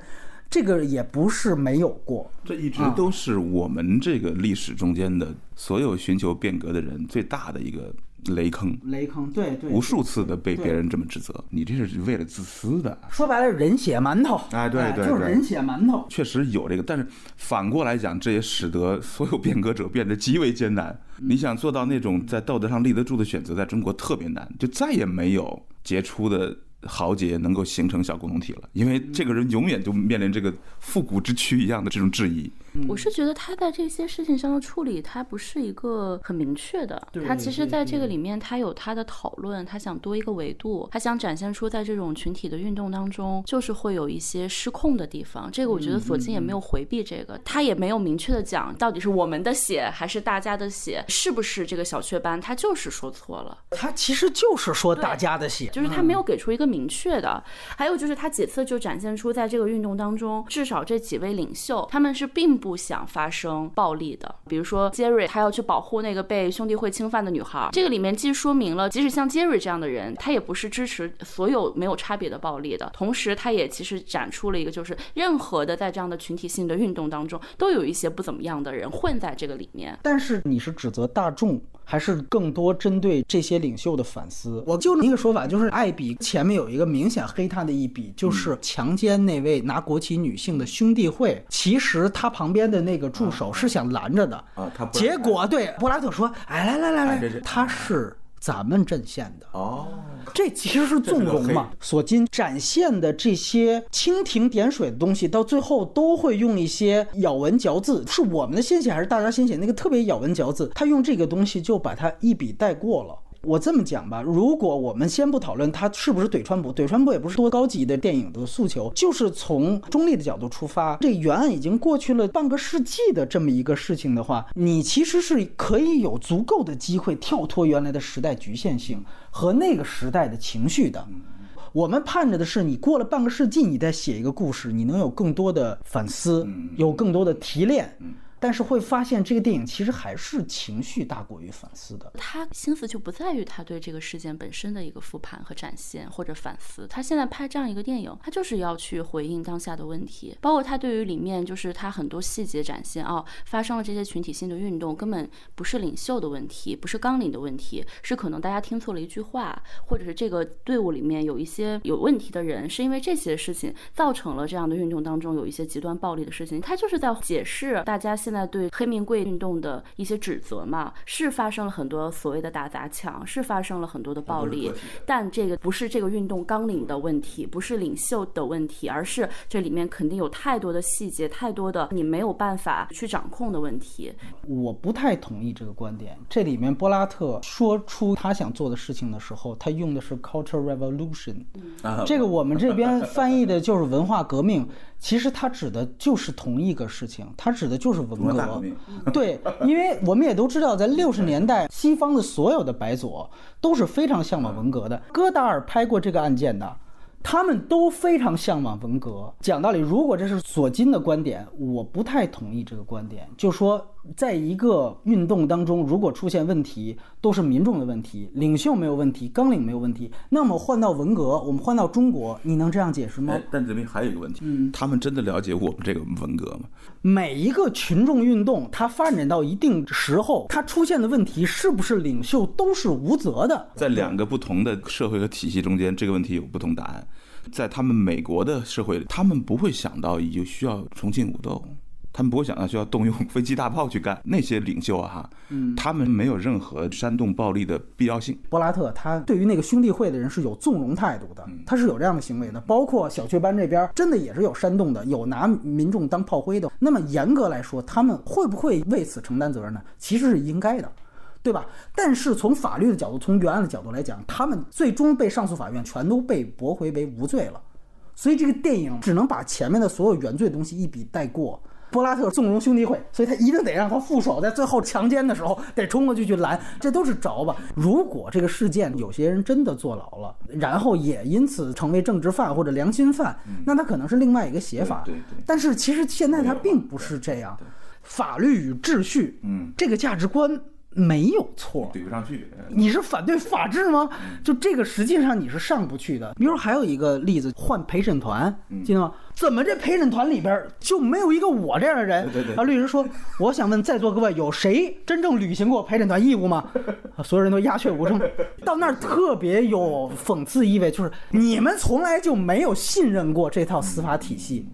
这个也不是没有过。这一直都是我们这个历史中间的所有寻求变革的人最大的一个雷坑，雷坑，对对，无数次的被别人这么指责，你这是为了自私的。说白了，人血馒头，哎对对对就是人血馒头。确实有这个，但是反过来讲，这也使得所有变革者变得极为艰难。你想做到那种在道德上立得住的选择，在中国特别难，就再也没有杰出的豪杰能够形成小共同体了，因为这个人永远就面临这个复古之躯一样的这种质疑。我是觉得他在这些事情上的处理，他不是一个很明确的。他其实在这个里面，他有他的讨论，他想多一个维度，他想展现出在这种群体的运动当中，就是会有一些失控的地方。这个我觉得索金也没有回避这个，他也没有明确的讲到底是我们的血还是大家的血，是不是这个小雀斑，他就是说错了。他其实就是说大家的血，就是他没有给出一个明确的。还有就是他几次就展现出，在这个运动当中，至少这几位领袖他们是并不不想发生暴力的。比如说杰瑞，他要去保护那个被兄弟会侵犯的女孩，这个里面既说明了，即使像杰瑞这样的人，他也不是支持所有没有差别的暴力的。同时，他也其实展出了一个，就是任何的在这样的群体性的运动当中，都有一些不怎么样的人混在这个里面。但是你是指责大众，还是更多针对这些领袖的反思？我就一个说法，就是艾比前面有一个明显黑他的一笔，就是强奸那位拿国旗女性的兄弟会。其实他旁边的那个助手是想拦着的，啊他结果对布拉特说：“哎，来来来来，他是咱们阵线的。”哦，这其实是纵容嘛。索金展现的这些蜻蜓点水的东西，到最后都会用一些咬文嚼字，是我们的先写还是大家先写？那个特别咬文嚼字，他用这个东西就把它一笔带过了。我这么讲吧，如果我们先不讨论它是不是怼川普，怼川普也不是多高级的电影的诉求，就是从中立的角度出发，这原案已经过去了半个世纪的这么一个事情的话，你其实是可以有足够的机会跳脱原来的时代局限性和那个时代的情绪的。我们盼着的是，你过了半个世纪，你再写一个故事，你能有更多的反思，有更多的提炼。但是会发现，这个电影其实还是情绪大过于反思的。他心思就不在于他对这个事件本身的一个复盘和展现或者反思，他现在拍这样一个电影，他就是要去回应当下的问题，包括他对于里面就是他很多细节展现哦，发生了这些群体性的运动，根本不是领袖的问题，不是纲领的问题，是可能大家听错了一句话，或者是这个队伍里面有一些有问题的人，是因为这些事情造成了这样的运动当中有一些极端暴力的事情，他就是在解释大家现在对黑名贵运动的一些指责嘛，是发生了很多所谓的打砸抢，是发生了很多的暴力，但这个不是这个运动纲领的问题，不是领袖的问题，而是这里面肯定有太多的细节，太多的你没有办法去掌控的问题。我不太同意这个观点。这里面波拉特说出他想做的事情的时候，他用的是 culture revolution，啊这个我们这边翻译的就是文化革命，其实他指的就是同一个事情，他指的就是文革文革。<laughs> 对，因为我们也都知道，在六十年代，西方的所有的白左都是非常向往文革的。戈达尔拍过这个案件的。他们都非常向往文革。讲道理，如果这是索金的观点，我不太同意这个观点。就说在一个运动当中，如果出现问题，都是民众的问题，领袖没有问题，纲领没有问题，那么换到文革，我们换到中国，你能这样解释吗哎？，但这边还有一个问题，嗯他们真的了解我们这个文革吗？每一个群众运动，它发展到一定时候，它出现的问题是不是领袖都是无责的？在两个不同的社会和体系中间，这个问题有不同答案。在他们美国的社会里，他们不会想到有需要重庆武斗，他们不会想到需要动用飞机大炮去干。那些领袖啊，哈，嗯他们没有任何煽动暴力的必要性。柏拉特他对于那个兄弟会的人是有纵容态度的，他是有这样的行为的。包括小雀斑这边真的也是有煽动的，有拿民众当炮灰的。那么严格来说，他们会不会为此承担责任呢？其实是应该的。对吧？但是从法律的角度，从原案的角度来讲，他们最终被上诉法院全都被驳回为无罪了。所以这个电影只能把前面的所有原罪的东西一笔带过，柏拉特纵容兄弟会，所以他一定得让他副手在最后强奸的时候得冲过去去拦，这都是着吧。如果这个事件有些人真的坐牢了，然后也因此成为政治犯或者良心犯，那他可能是另外一个写法。对对对。但是其实现在他并不是这样，法律与秩序，嗯，这个价值观没有错。怼不上去。呃你是反对法治吗？就这个实际上你是上不去的。比如还有一个例子，换陪审团，记得吗？怎么这陪审团里边就没有一个我这样的人？对对对啊，律师说，我想问在座各位，有谁真正履行过陪审团义务吗？<laughs> 啊所有人都鸦雀无声。到那儿特别有讽刺意味，就是你们从来就没有信任过这套司法体系。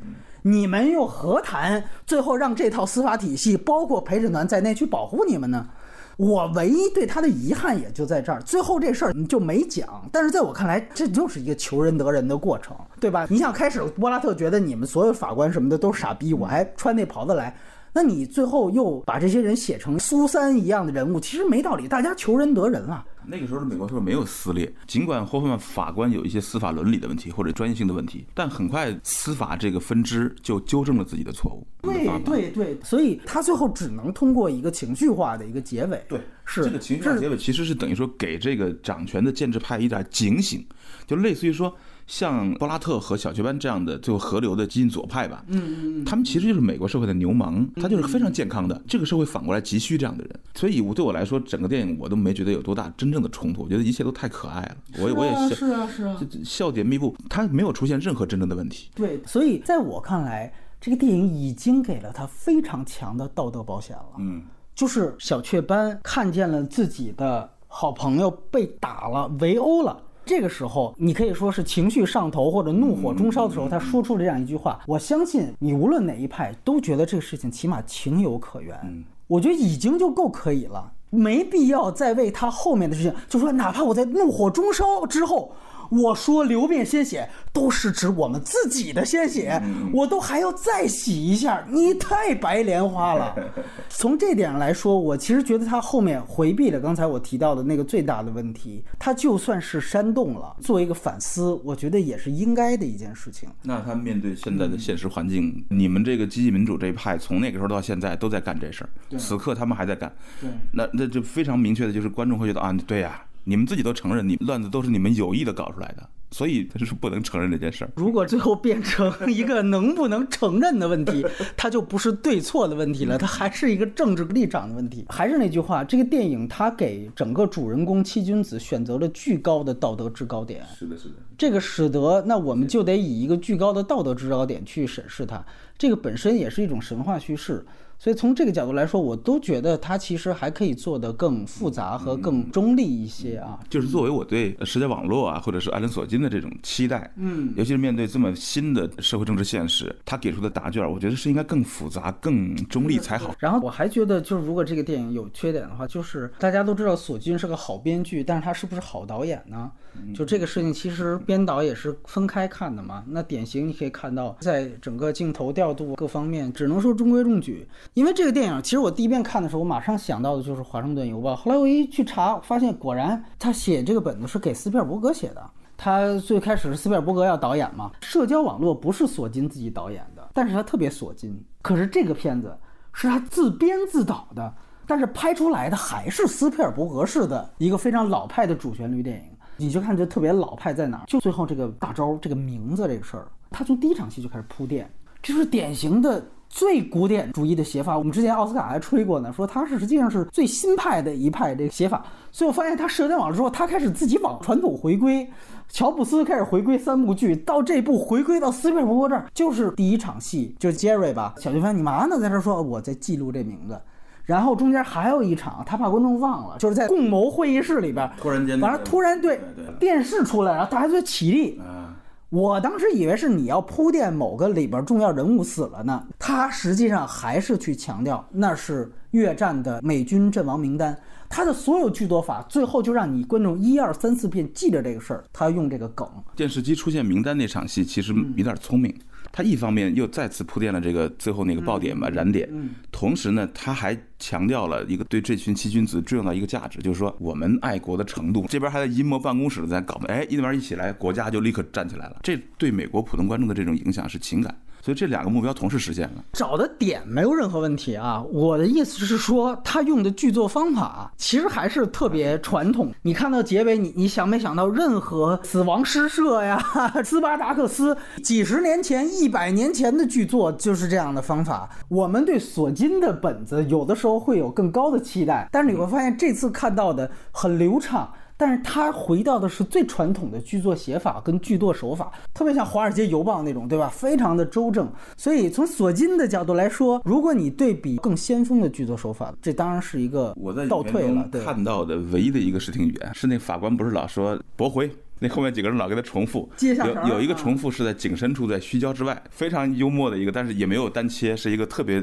你们又何谈最后让这套司法体系，包括陪审团在内去保护你们呢？我唯一对他的遗憾也就在这儿，最后这事儿你就没讲。但是在我看来，这就是一个求仁得仁的过程，对吧？你想开始柏拉特觉得你们所有法官什么的都是傻逼，我还穿那袍子来，那你最后又把这些人写成苏三一样的人物，其实没道理。大家求仁得仁啊，那个时候的美国社会没有撕裂，尽管霍夫曼法官有一些司法伦理的问题或者专业性的问题，但很快司法这个分支就纠正了自己的错误。对对对，所以他最后只能通过一个情绪化的一个结尾。对，是这个情绪化结尾其实是等于说给这个掌权的建制派一点警醒，就类似于说像波拉特和小雀斑这样的最后河流的激进左派吧，嗯嗯，他们其实就是美国社会的牛氓，他就是非常健康的，这个社会反过来急需这样的人，所以我对我来说，整个电影我都没觉得有多大真正的冲突，我觉得一切都太可爱了，我也我也笑是啊是啊，这笑点密布，他没有出现任何真正的问题。对，所以在我看来，这个电影已经给了他非常强的道德保险了。嗯，就是小雀斑看见了自己的好朋友被打了、围殴了。这个时候，你可以说是情绪上头或者怒火中烧的时候，他说出了这样一句话。我相信你无论哪一派都觉得这个事情起码情有可原。我觉得已经就够可以了，没必要再为他后面的事情，就说哪怕我在怒火中烧之后。我说流遍鲜血，都是指我们自己的鲜血，我都还要再洗一下，你太白莲花了。<laughs> 从这点上来说，我其实觉得他后面回避了刚才我提到的那个最大的问题，他就算是煽动了，作为一个反思，我觉得也是应该的一件事情。那他面对现在的现实环境，你们这个激进民主这一派，从那个时候到现在都在干这事儿，此刻他们还在干，对，那那就非常明确的就是观众会觉得啊，对呀、你们自己都承认，你乱子都是你们有意的搞出来的，所以他是不能承认这件事儿。如果最后变成一个能不能承认的问题，<laughs> 它就不是对错的问题了，它还是一个政治立场的问题。还是那句话，这个电影它给整个主人公七君子选择了巨高的道德制高点，是的，是的，这个使得那我们就得以一个巨高的道德制高点去审视它，这个本身也是一种神话叙事。所以从这个角度来说，我都觉得它其实还可以做得更复杂和更中立一些啊。就是作为我对呃社交网络啊，或者是艾伦·索金的这种期待，嗯，尤其是面对这么新的社会政治现实，他给出的答卷，我觉得是应该更复杂、更中立才好。然后我还觉得，就是如果这个电影有缺点的话，就是大家都知道索金是个好编剧，但是他是不是好导演呢？就这个事情，其实编导也是分开看的嘛。那典型你可以看到，在整个镜头调度各方面，只能说中规中矩。因为这个电影，其实我第一遍看的时候，我马上想到的就是《华盛顿邮报》。后来我一去查，发现果然他写这个本子是给斯皮尔伯格写的。他最开始是斯皮尔伯格要导演嘛，社交网络不是索金自己导演的，但是他特别索金。可是这个片子是他自编自导的，但是拍出来的还是斯皮尔伯格式的一个非常老派的主旋律电影。你就看这特别老派在哪儿？就最后这个大招这个名字这个事儿，他从第一场戏就开始铺垫，这是典型的最古典主义的写法。我们之前奥斯卡还吹过呢，说他是实际上是最新派的一派这个写法。所以我发现他社交网络之后，他开始自己往传统回归。乔布斯开始回归三部剧，到这部回归到斯皮尔伯格这儿，就是第一场戏，就是杰瑞吧，小雀斑，你嘛呢？在这说我在记录这名字。然后中间还有一场，他怕观众忘了，就是在共谋会议室里边，突然间完了突然对对对电视出来，然后大家就起立。啊，我当时以为是你要铺垫某个里边重要人物死了呢，他实际上还是去强调那是越战的美军阵亡名单。他的所有剧作法，最后就让你观众一二三四遍记着这个事儿，他用这个梗。电视机出现名单那场戏其实有点聪明，他一方面又再次铺垫了这个最后那个爆点吧、燃点，同时呢，他还强调了一个对这群七君子重要的一个价值，就是说我们爱国的程度。这边还在阴谋办公室在搞，哎，一边一起来，国家就立刻站起来了。这对美国普通观众的这种影响是情感。所以这两个目标同时实现了。找的点没有任何问题啊，我的意思是说，他用的剧作方法其实还是特别传统。你看到结尾，你你想没想到，任何死亡诗社呀、<laughs> 斯巴达克斯，几十年前、一百年前的剧作就是这样的方法。我们对索金的本子有的时候会有更高的期待，但是你会发现这次看到的很流畅。但是他回到的是最传统的剧作写法跟剧作手法，特别像《华尔街邮报》那种，对吧？非常的周正。所以从索金的角度来说，如果你对比更先锋的剧作手法，这当然是一个我在倒退了。对，看到的唯一的一个视听语言是那法官不是老说驳回，那后面几个人老给他重复，有有一个重复是在景深处，在虚焦之外，非常幽默的一个，但是也没有单切，是一个特别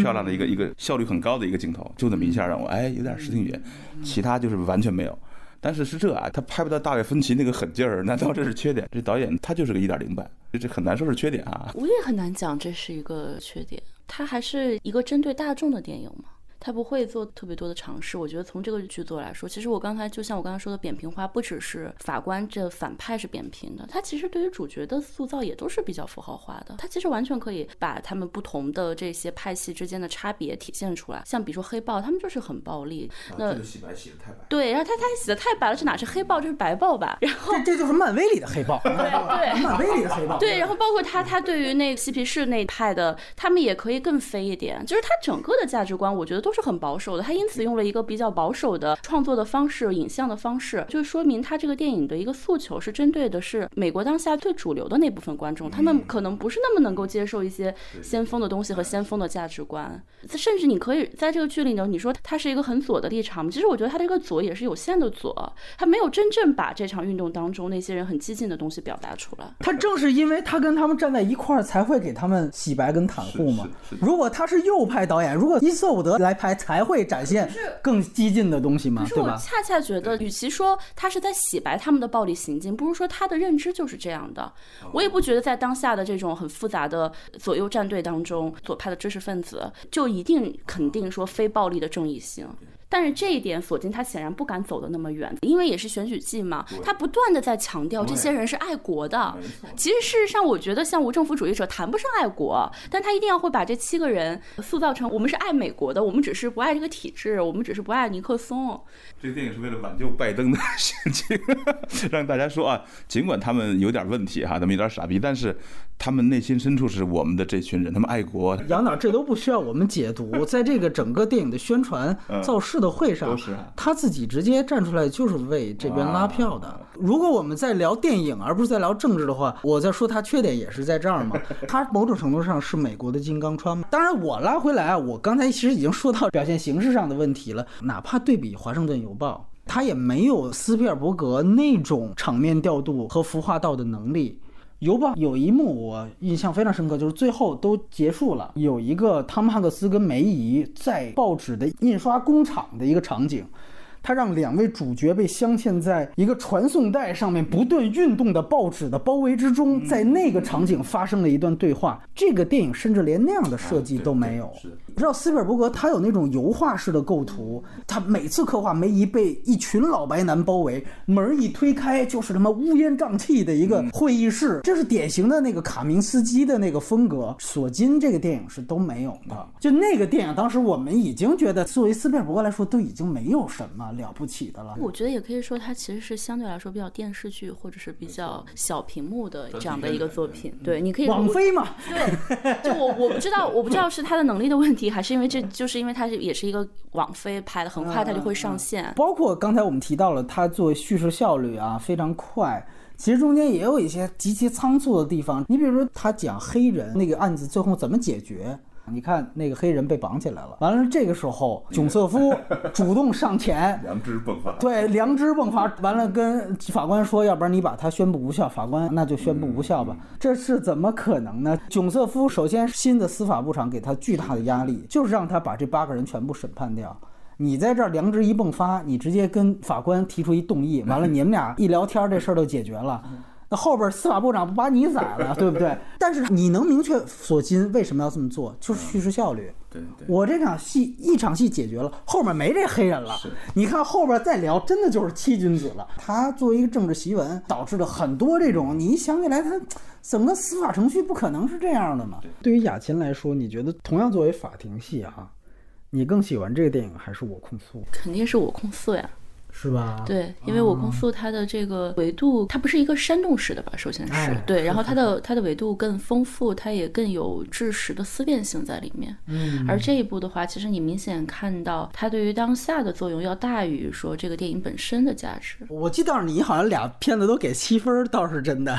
漂亮的一个一个效率很高的一个镜头，就那么一下让我哎有点视听语言，其他就是完全没有。但是是这啊，他拍不到大卫芬奇那个狠劲儿，难道这是缺点？这导演他就是个一点零版，这这很难说是缺点啊。我也很难讲这是一个缺点，他还是一个针对大众的电影嘛。他不会做特别多的尝试。我觉得从这个剧作来说，其实我刚才就像我刚才说的扁平化，不只是法官这反派是扁平的，他其实对于主角的塑造也都是比较符号化的。他其实完全可以把他们不同的这些派系之间的差别体现出来。像比如说黑豹，他们就是很暴力。那洗白洗的太白。对，然后他他洗的太白了，这哪是黑豹，这是白豹吧？然后这这就是漫威里的黑豹。对 <laughs> 对，漫威里的黑豹。对，然后包括他他对于那嬉皮士那派的，他们也可以更飞一点。就是他整个的价值观，我觉得都是很保守的。他因此用了一个比较保守的创作的方式，影像的方式，就说明他这个电影的一个诉求是针对的是美国当下最主流的那部分观众，他们可能不是那么能够接受一些先锋的东西和先锋的价值观，甚至你可以在这个剧里呢，你说他是一个很左的立场，其实我觉得他这个左也是有限的左，他没有真正把这场运动当中那些人很激进的东西表达出来。他正是因为他跟他们站在一块儿，才会给他们洗白跟袒护嘛。如果他是右派导演，如果伊瑟伍德来拍，才会展。现更激进的东西吗？对吧？我恰恰觉得，与其说他是在洗白他们的暴力行径，不如说他的认知就是这样的。我也不觉得在当下的这种很复杂的左右战队当中，左派的知识分子就一定肯定说非暴力的正义性。但是这一点，索金他显然不敢走的那么远，因为也是选举季嘛，他不断的在强调这些人是爱国的。其实事实上，我觉得像无政府主义者谈不上爱国，但他一定要会把这七个人塑造成我们是爱美国的，我们只是不爱这个体制，我们只是不爱尼克松。这个电影是为了挽救拜登的 <laughs> 选情，让大家说啊，尽管他们有点问题哈，他们有点傻逼，但是他们内心深处是我们的这群人，他们爱国。杨导，这都不需要我们解读，<laughs> 在这个整个电影的宣传造势。的会上，他自己直接站出来就是为这边拉票的。如果我们在聊电影，而不是在聊政治的话，我在说他缺点也是在这儿嘛。<laughs> 他某种程度上是美国的金刚川嘛。当然，我拉回来啊，我刚才其实已经说到表现形式上的问题了。哪怕对比《华盛顿邮报》，他也没有斯皮尔伯格那种场面调度和服化道的能力。邮报有一幕我印象非常深刻，就是最后都结束了，有一个汤姆汉克斯跟梅姨在报纸的印刷工厂的一个场景。他让两位主角被镶嵌在一个传送带上面不断运动的报纸的包围之中，在那个场景发生了一段对话。这个电影甚至连那样的设计都没有。你知道斯皮尔伯格他有那种油画式的构图，他每次刻画梅姨被一群老白男包围，门一推开就是他妈乌烟瘴气的一个会议室，这是典型的那个卡明斯基的那个风格。索金这个电影是都没有的。就那个电影，当时我们已经觉得作为斯皮尔伯格来说都已经没有什么。了不起的了，我觉得也可以说，它其实是相对来说比较电视剧或者是比较小屏幕的这样的一个作品。对，你可以网飞嘛？对，就我我不知道，我不知道是他的能力的问题，还是因为这就是因为它是也是一个网飞拍的，很快它就会上线。包括刚才我们提到了，它作为叙事效率啊非常快，其实中间也有一些极其仓促的地方。你比如说，他讲黑人那个案子最后怎么解决。你看那个黑人被绑起来了，完了这个时候囧瑟夫主动上前，<laughs> 良知迸发，<laughs> 对，良知迸发，完了跟法官说，要不然你把他宣布无效，法官那就宣布无效吧，这是怎么可能呢？囧瑟夫首先新的司法部长给他巨大的压力，就是让他把这八个人全部审判掉。你在这儿良知一迸发，你直接跟法官提出一动议，完了 <laughs> 你们俩一聊天，这事儿就解决了。那后边司法部长不把你宰了，对不对？但是你能明确索金为什么要这么做，就是叙事效率。对对，我这场戏一场戏解决了，后面没这黑人了。你看后边再聊，真的就是七君子了。他作为一个政治檄文，导致了很多这种，你一想起来，他整个司法程序不可能是这样的嘛。对于雅琴来说，你觉得同样作为法庭戏哈，你更喜欢这个电影还是我控诉？肯定是我控诉呀。是吧？对，因为我控诉它的这个维度，它不是一个煽动式的吧？首先是哎对，然后它的它的维度更丰富，它也更有知识的思辨性在里面。嗯，而这一部的话，其实你明显看到它对于当下的作用要大于说这个电影本身的价值。我记得你好像俩片子都给七分，倒是真的。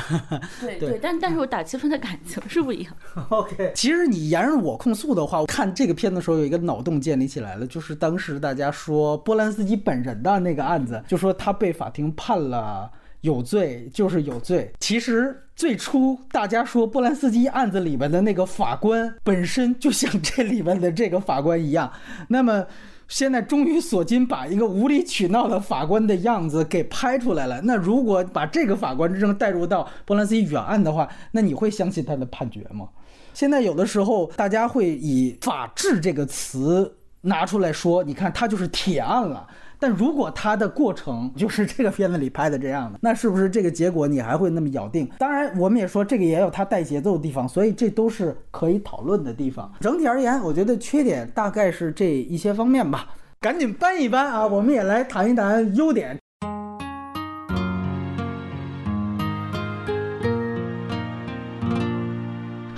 对 <laughs> 对对，但但是我打七分的感情是不一样。<laughs> OK，其实你沿着我控诉的话，我看这个片的时候有一个脑洞建立起来了，就是当时大家说波兰斯基本人的那个案子，就说他被法庭判了。有罪就是有罪。其实最初大家说波兰斯基案子里面的那个法官本身就像这里面的这个法官一样，那么现在终于索金把一个无理取闹的法官的样子给拍出来了。那如果把这个法官之争带入到波兰斯基原案的话，那你会相信他的判决吗？现在有的时候大家会以“法治”这个词拿出来说，你看他就是铁案了。但如果它的过程 <laughs> 就是这个片子里拍的这样的，那是不是这个结果你还会那么咬定？当然，我们也说这个也有它带节奏的地方，所以这都是可以讨论的地方。整体而言，我觉得缺点大概是这一些方面吧。赶紧搬一搬啊！我们也来谈一谈优点。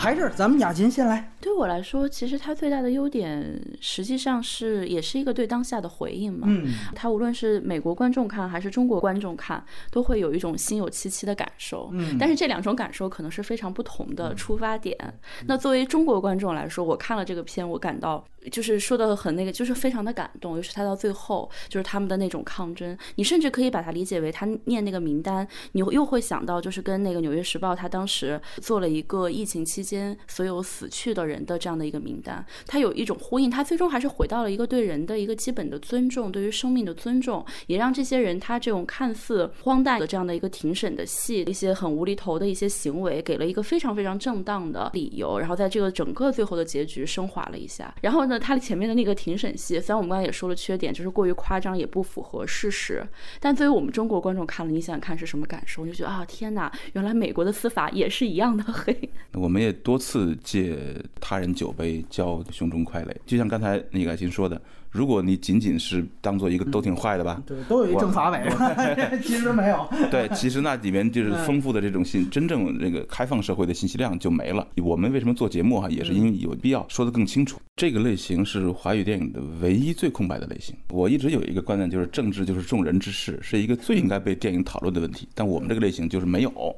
还是咱们雅琴先来。对我来说，其实它最大的优点实际上是也是一个对当下的回应嘛。嗯，它无论是美国观众看还是中国观众看，都会有一种心有戚戚的感受。嗯但是这两种感受可能是非常不同的出发点。那作为中国观众来说，我看了这个片，我感到就是说的很那个，就是非常的感动。尤其他到最后，就是他们的那种抗争，你甚至可以把它理解为他念那个名单，你又会想到就是跟那个《纽约时报》他当时做了一个疫情期间所有死去的人的这样的一个名单，它有一种呼应，他最终还是回到了一个对人的一个基本的尊重，对于生命的尊重，也让这些人他这种看似荒诞的这样的一个庭审的戏，一些很无厘头的一些行为，给了一个非常非常正当的理由，然后在这个整个最后的结局升华了一下。然后呢，他前面的那个庭审戏，虽然我们刚才也说了缺点，就是过于夸张，也不符合事实，但作为我们中国观众看了，你想想看是什么感受？你就觉得啊，天哪，原来美国的司法也是一样的黑。我们也多次借他人酒杯浇胸中快垒，就像刚才那个爱琴说的，如果你仅仅是当做一个都挺坏的吧，对，都有一政法委，<laughs> 其实没有。对，其实那里面就是丰富的这种信，真正这个开放社会的信息量就没了。我们为什么做节目哈，也是因为有必要说得更清楚。这个类型是华语电影的唯一最空白的类型。我一直有一个观点，就是政治就是众人之事，是一个最应该被电影讨论的问题。但我们这个类型就是没有。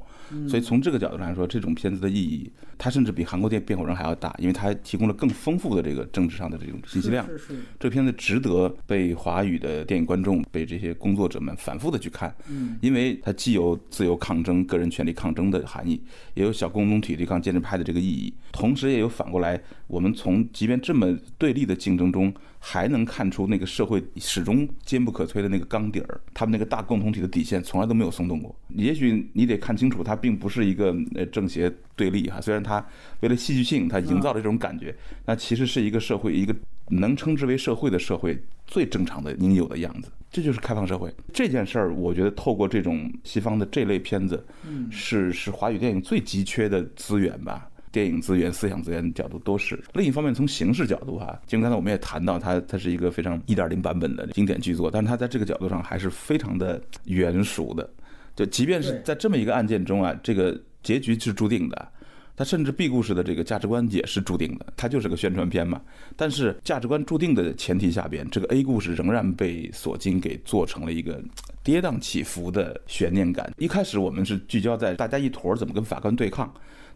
所以从这个角度上来说，这种片子的意义，它甚至比韩国电辩护人还要大，因为它提供了更丰富的这个政治上的这种信息量。是是。这片子值得被华语的电影观众、被这些工作者们反复的去看，嗯，因为它既有自由抗争、个人权利抗争的含义，也有小共同体对抗建制派的这个意义，同时也有反过来，我们从即便这么对立的竞争中，还能看出那个社会始终坚不可摧的那个钢底儿，他们那个大共同体的底线从来都没有松动过。也许你得看清楚，它并不是一个呃正邪对立哈，虽然它为了戏剧性，它营造了这种感觉，那其实是一个社会一个能称之为社会的社会最正常的应有的样子。这就是开放社会这件事儿，我觉得透过这种西方的这类片子，是是华语电影最急缺的资源吧。电影资源、思想资源角度都是。另一方面，从形式角度哈，就刚才我们也谈到，它它是一个非常一点零版本的经典剧作，但是它在这个角度上还是非常的圆熟的。就即便是在这么一个案件中啊，这个结局是注定的。它甚至 B 故事的这个价值观也是注定的，它就是个宣传片嘛。但是价值观注定的前提下边，这个 A 故事仍然被索金给做成了一个跌宕起伏的悬念感。一开始我们是聚焦在大家一坨怎么跟法官对抗，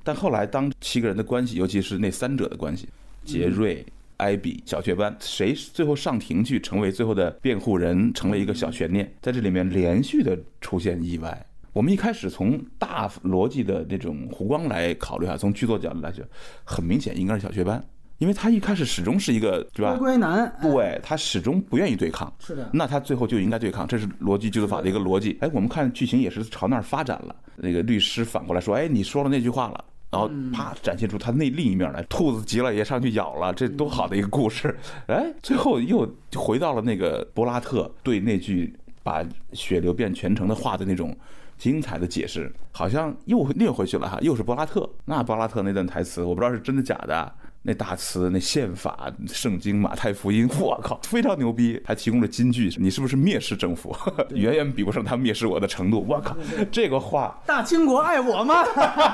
但后来当七个人的关系，尤其是那三者的关系，杰瑞、艾比、小雀斑，谁最后上庭去成为最后的辩护人，成了一个小悬念。在这里面连续的出现意外。我们一开始从大逻辑的那种弧光来考虑啊，从剧作角度来讲，很明显应该是小雀斑。因为他一开始始终是一个对吧乖？乖男，哎对他始终不愿意对抗，是的那他最后就应该对抗，这是逻辑剧组法的一个逻辑。哎，我们看剧情也是朝那儿发展了。那个律师反过来说：“哎，你说了那句话了。”然后啪展现出他那另一面来，兔子急了也上去咬了，这多好的一个故事！<laughs> 哎，最后又回到了那个柏拉特对那句把血流遍全城的话的那种精彩的解释，好像又虐回去了哈，又是柏拉特。那柏拉特那段台词，我不知道是真的假的。那大词、那宪法、圣经、马太福音，我靠，非常牛逼，还提供了金句。你是不是蔑视政府？<laughs> 远远比不上他蔑视我的程度。我靠，这个话大清国爱我吗？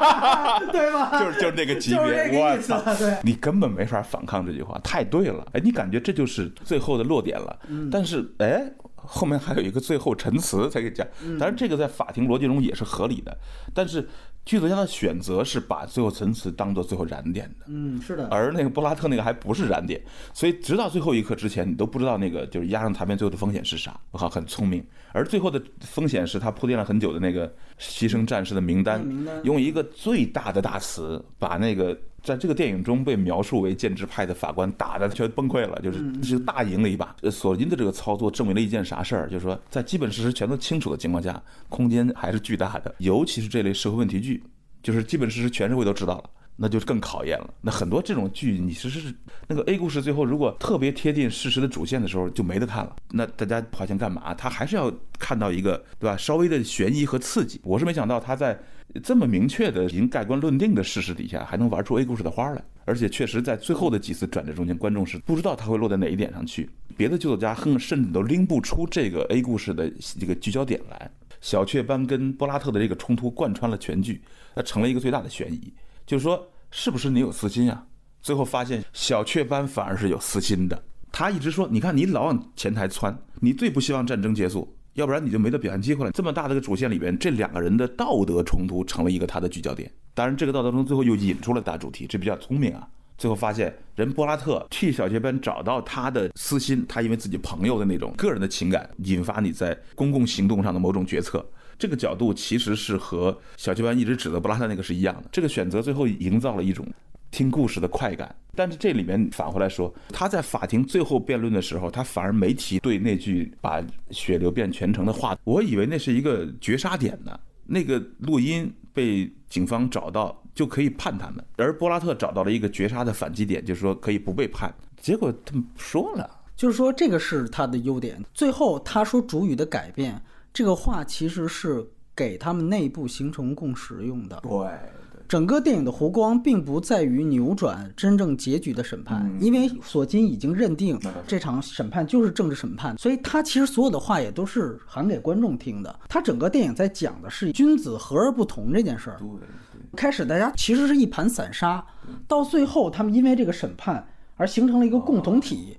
<laughs> 对吗？就是就是那个级别，我操，对你根本没法反抗这句话，太对了。哎，你感觉这就是最后的落点了。嗯但是哎，后面还有一个最后陈词才给讲，嗯当然这个在法庭逻辑中也是合理的，但是剧作家的选择是把最后陈词当做最后燃点的。嗯，是的，而那个布拉特那个还不是燃点，所以直到最后一刻之前，你都不知道那个就是压上台面最后的风险是啥。我靠，很聪明。而最后的风险是他铺垫了很久的那个牺牲战士的名单，名单用一个最大的大词把那个在这个电影中被描述为建制派的法官打的全崩溃了，就是是大赢了一把。呃索金的这个操作证明了一件啥事儿，就是说在基本事实全都清楚的情况下，空间还是巨大的，尤其是这类社会问题剧。就是基本事实全社会都知道了，那就更考验了。那很多这种剧，你其实是那个 A 故事最后如果特别贴近事实的主线的时候，就没得看了。那大家花钱干嘛？他还是要看到一个对吧？稍微的悬疑和刺激。我是没想到他在这么明确的已经盖棺论定的事实底下，还能玩出 A 故事的花来。而且确实在最后的几次转折中间，观众是不知道他会落在哪一点上去。别的剧作家哼甚至都拎不出这个 A 故事的这个聚焦点来。小雀斑跟波拉特的这个冲突贯穿了全剧，那成了一个最大的悬疑，就是说是不是你有私心啊？最后发现小雀斑反而是有私心的，他一直说，你看你老往前台窜，你最不希望战争结束，要不然你就没得表现机会了。这么大的个主线里边，这两个人的道德冲突成了一个他的聚焦点。当然，这个道德冲突最后又引出了大主题，这比较聪明啊。最后发现，人波拉特替小雀斑找到他的私心，他因为自己朋友的那种个人的情感，引发你在公共行动上的某种决策。这个角度其实是和小雀斑一直指责布拉特那个是一样的。这个选择最后营造了一种听故事的快感。但是这里面反过来说，他在法庭最后辩论的时候，他反而没提对那句“把血流遍全程”的话，我以为那是一个绝杀点呢。那个录音被警方找到就可以判他们，而波拉特找到了一个绝杀的反击点，就是说可以不被判。结果他们说了，就是说这个是他的优点。最后他说主语的改变，这个话其实是给他们内部形成共识用的。对。整个电影的弧光并不在于扭转真正结局的审判，因为索金已经认定这场审判就是政治审判，所以他其实所有的话也都是喊给观众听的。他整个电影在讲的是君子和而不同这件事儿。开始大家其实是一盘散沙，到最后他们因为这个审判而形成了一个共同体。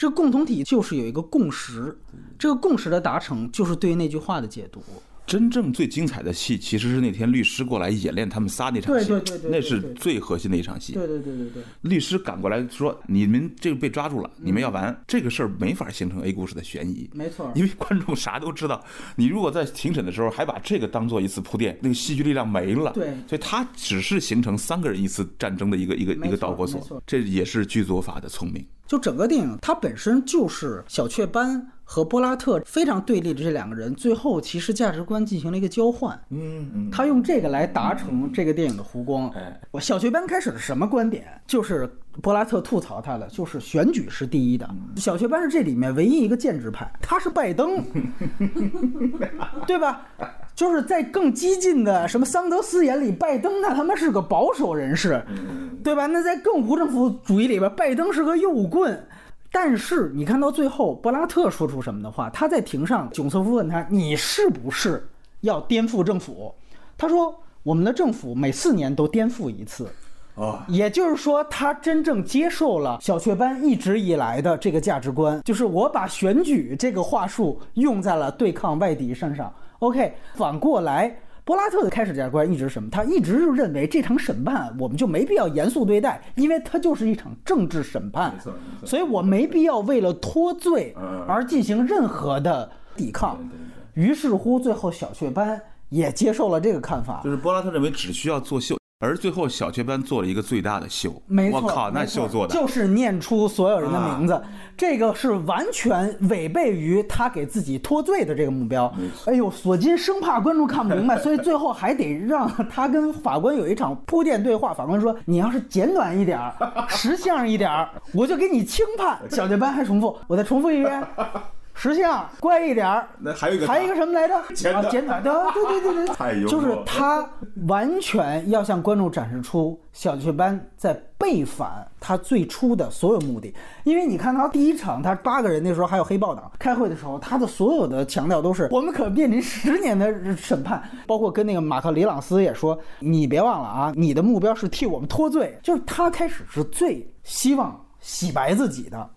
这共同体就是有一个共识，这个共识的达成就是对那句话的解读。真正最精彩的戏其实是那天律师过来演练他们仨那场戏，对对对对对那是最核心的一场戏。对对对对对。律师赶过来说：“你们这个被抓住了，你们要完。这个事儿没法形成 A 故事的悬疑，没错因为观众啥都知道。你如果在庭审的时候还把这个当做一次铺垫，那个戏剧力量没了。对所以它只是形成三个人一次战争的一个一个一个导火索，这也是剧作法的聪明。就整个电影，它本身就是小雀斑和波拉特非常对立的这两个人，最后其实价值观进行了一个交换。嗯嗯，他用这个来达成这个电影的弧光。哎，我小学班开始是什么观点？就是波拉特吐槽他的，就是选举是第一的。小学班是这里面唯一一个建制派，他是拜登，<laughs> 对吧？就是在更激进的什么桑德斯眼里，拜登那他妈是个保守人士，对吧？那在更无政府主义里边，拜登是个右棍。但是你看到最后，柏拉特说出什么的话？他在庭上，囧瑟夫问他：“你是不是要颠覆政府？”他说：“我们的政府每四年都颠覆一次。”哦，也就是说，他真正接受了小雀斑一直以来的这个价值观，就是我把选举这个话术用在了对抗外敌身上。OK，反过来，柏拉特的开始价值观一直是什么？他一直就认为这场审判我们就没必要严肃对待，因为它就是一场政治审判所以我没必要为了脱罪嗯而进行任何的抵抗。于是乎，最后小雀斑也接受了这个看法。就是波拉特认为只需要作秀，而最后小雀斑做了一个最大的秀，没错，我靠，那秀做的就是念出所有人的名字，啊这个是完全违背于他给自己脱罪的这个目标。哎呦，索金生怕观众看不明白，<laughs> 所以最后还得让他跟法官有一场铺垫对话。法官说：“你要是简短一点儿，<laughs> 实相一点儿，我就给你轻判。”小雀斑还重复，我再重复一遍。实相乖一点儿，那还有一个还有一个什么来着？简短啊，简短的，对对对对，<laughs> 太幽默就是他完全要向观众展示出小雀斑在背反他最初的所有目的。因为你看他第一场，他八个人那时候还有黑豹党开会的时候，他的所有的强调都是我们可面临十年的审判，包括跟那个马克里朗斯也说，你别忘了啊，你的目标是替我们脱罪，就是他开始是最希望洗白自己的。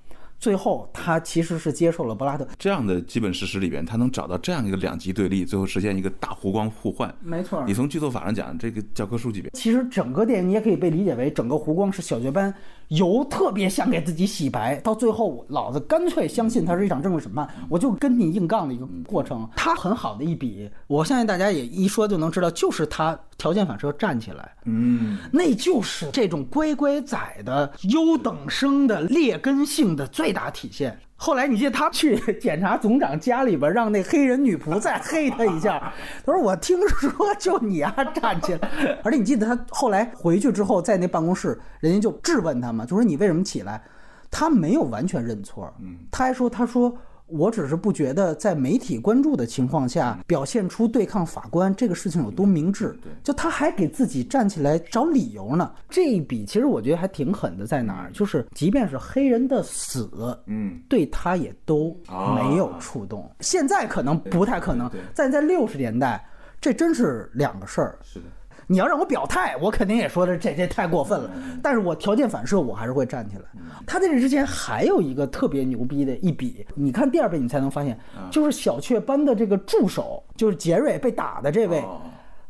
最后，他其实是接受了柏拉德，这样的基本事实里边，他能找到这样一个两极对立，最后实现一个大湖光互换。没错你从剧作法上讲，这个教科书级别。其实整个电影你也可以被理解为，整个湖光是小雀斑由特别想给自己洗白，到最后老子干脆相信它是一场政治审判，我就跟你硬杠的一个过程。他很好的一笔，我相信大家也一说就能知道，就是他条件反射站起来，嗯，那就是这种乖乖仔的优等生的劣根性的最大体现。后来你记得他去检察总长家里边，让那黑人女仆再黑他一下。<laughs> 他说：“我听说就你啊站起来。”而且你记得他后来回去之后，在那办公室，人家就质问他嘛，就说你为什么起来？他没有完全认错，嗯，他还说：“他说。”我只是不觉得在媒体关注的情况下表现出对抗法官这个事情有多明智，就他还给自己站起来找理由呢。这一笔其实我觉得还挺狠的，在哪儿？就是即便是黑人的死，嗯，对他也都没有触动。现在可能不太可能对对，但在六十年代，这真是两个事儿。是的，你要让我表态，我肯定也说的这这太过分了。但是我条件反射，我还是会站起来。他在这之前还有一个特别牛逼的一笔，你看第二遍你才能发现，就是小雀斑的这个助手，就是杰瑞被打的这位，哦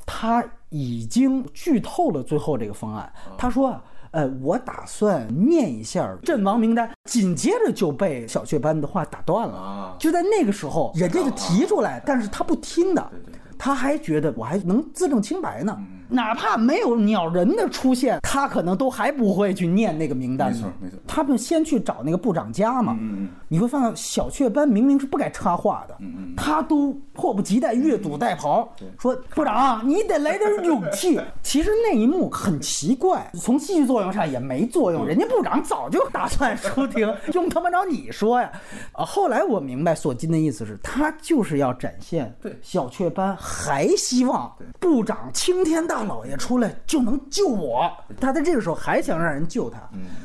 他已经剧透了最后这个方案。他说啊。呃，我打算念一下阵亡名单，紧接着就被小雀斑的话打断了。啊就在那个时候，人家就提出来，但是他不听的，他还觉得我还能自证清白呢。哪怕没有鸟人的出现，他可能都还不会去念那个名单呢。没错没错他们先去找那个部长家嘛。嗯嗯你会发现小雀斑明明是不该插话的，嗯嗯他都迫不及待越俎代庖，说部长你得来点勇气。<laughs> 其实那一幕很奇怪，从戏剧作用上也没作用，人家部长早就打算出庭，<laughs> 用他妈着你说呀？啊，后来我明白索金的意思是，他就是要展现对小雀斑还希望部长青天大老爷出来就能救我，他在这个时候还想让人救他，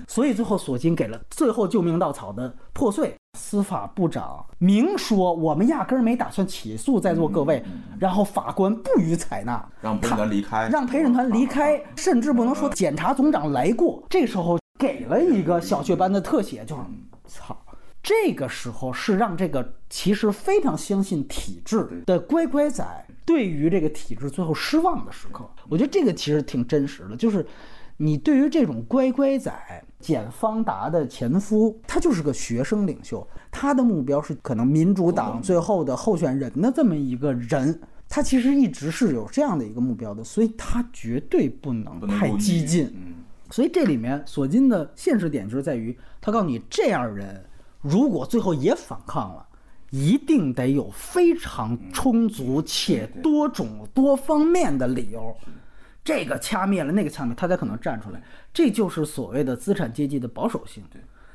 所以最后索金给了最后救命稻草的破碎。司法部长明说，我们压根儿没打算起诉在座各位，然后法官不予采纳，让陪审团离开。让陪审团离开，甚至不能说检察总长来过。这时候给了一个小雀斑的特写，就是操。这个时候是让这个其实非常相信体制的乖乖仔对于这个体制最后失望的时刻。我觉得这个其实挺真实的，就是你对于这种乖乖仔简方达的前夫，他就是个学生领袖，他的目标是可能民主党最后的候选人的这么一个人。他其实一直是有这样的一个目标的，所以他绝对不能太激进。嗯，所以这里面索金的现实点就是在于，他告诉你这样人如果最后也反抗了，一定得有非常充足且多种多方面的理由。这个掐灭了，那个掐灭，他才可能站出来。这就是所谓的资产阶级的保守性。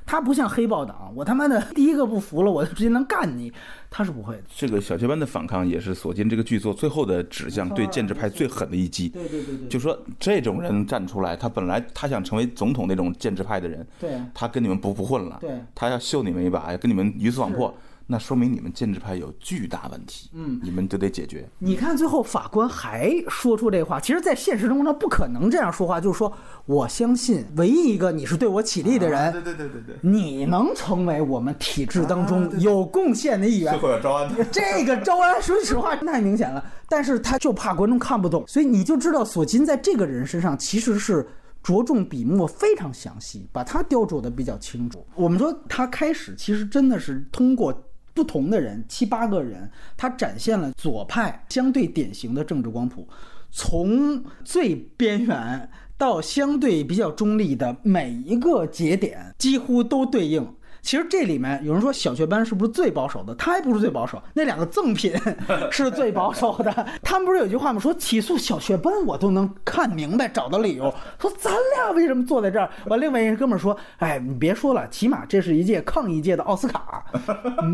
他不像黑豹党，我他妈的第一个不服了，我就直接能干你。他是不会的。这个小雀斑的反抗也是索金这个剧作最后的指向对建制派最狠的一击。对对对对就说这种人站出来，他本来他想成为总统那种建制派的人，对他跟你们不不混了，对他要秀你们一把，跟你们鱼死网破，那说明你们建制派有巨大问题，嗯，你们就得解决。你看，最后法官还说出这话，其实，在现实中他不可能这样说话，就是说，我相信唯一一个你是对我起立的人，对对对对对，你能成为我们体制当中有贡献的一员。后要招安的。这个招安，说实话太明显了，但是他就怕观众看不懂，所以你就知道索金在这个人身上其实是着重笔墨非常详细，把他雕琢的比较清楚。我们说他开始其实真的是通过。不同的人，七八个人，他展现了左派相对典型的政治光谱。从最边缘到相对比较中立的每一个节点，几乎都对应。其实这里面有人说小学班是不是最保守的？他还不是最保守，那两个赠品 <laughs> 是最保守的。他们不是有句话吗？说起诉小学班我都能看明白，找到理由。说咱俩为什么坐在这儿？完，另外一个哥们儿说：“哎，你别说了，起码这是一届抗议界的奥斯卡，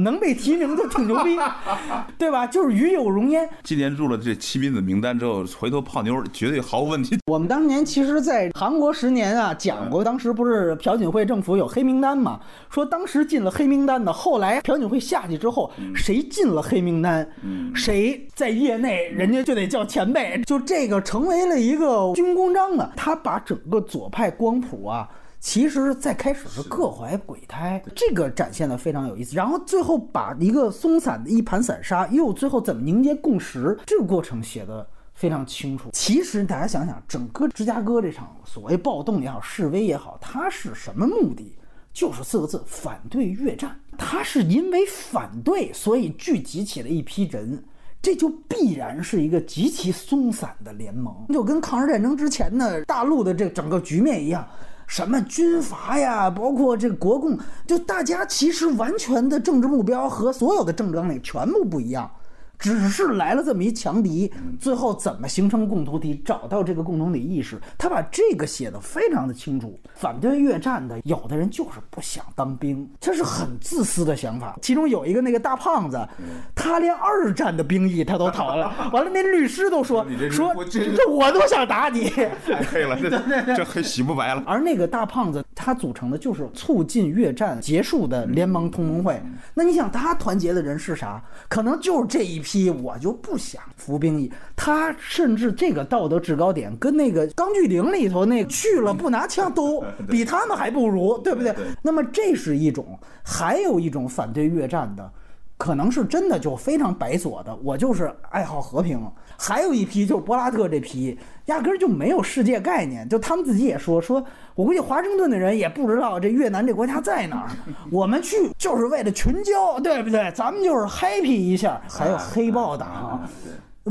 能被提名就挺牛逼，对吧？就是与有荣焉。今年入了这七名子名单之后，回头泡妞绝对毫无问题。我们当年其实，在韩国十年啊讲过，当时不是朴槿惠政府有黑名单嘛？说当时进了黑名单的，后来朴槿惠下去之后，谁进了黑名单，谁在业内人家就得叫前辈，就这个成为了一个军功章了。他把整个左派光谱啊。其实，在开始是各怀鬼胎，这个展现的非常有意思。然后最后把一个松散的一盘散沙，又最后怎么凝结共识，这个过程写的非常清楚。其实大家想想，整个芝加哥这场所谓暴动也好，示威也好，它是什么目的？就是四个字：反对越战。它是因为反对，所以聚集起了一批人，这就必然是一个极其松散的联盟，就跟抗日战争之前的大陆的这整个局面一样。什么军阀呀，包括这国共，就大家其实完全的政治目标和所有的政治纲领全部不一样。只是来了这么一强敌，最后怎么形成共同体，找到这个共同体意识，他把这个写的非常的清楚。反对越战的，有的人就是不想当兵，这是很自私的想法。其中有一个那个大胖子，他连二战的兵役他都逃了。<laughs> 完了，那律师都说说这我都想打你，<laughs> 太黑了，这 <laughs> 这黑洗不白了。而那个大胖子，他组成的就是促进越战结束的联盟同盟会。那你想，他团结的人是啥？可能就是这一批。我就不想服兵役。他甚至这个道德制高点，跟那个《钢锯岭》里头那去了不拿枪都 <laughs> 比他们还不如，对不对？那么这是一种，还有一种反对越战的，可能是真的就非常白左的，我就是爱好和平。还有一批就是博拉特这批，压根儿就没有世界概念，就他们自己也说说，我估计华盛顿的人也不知道这越南这国家在哪儿，<laughs> 我们去就是为了群交，对不对？咱们就是 happy 一下。还有黑豹党，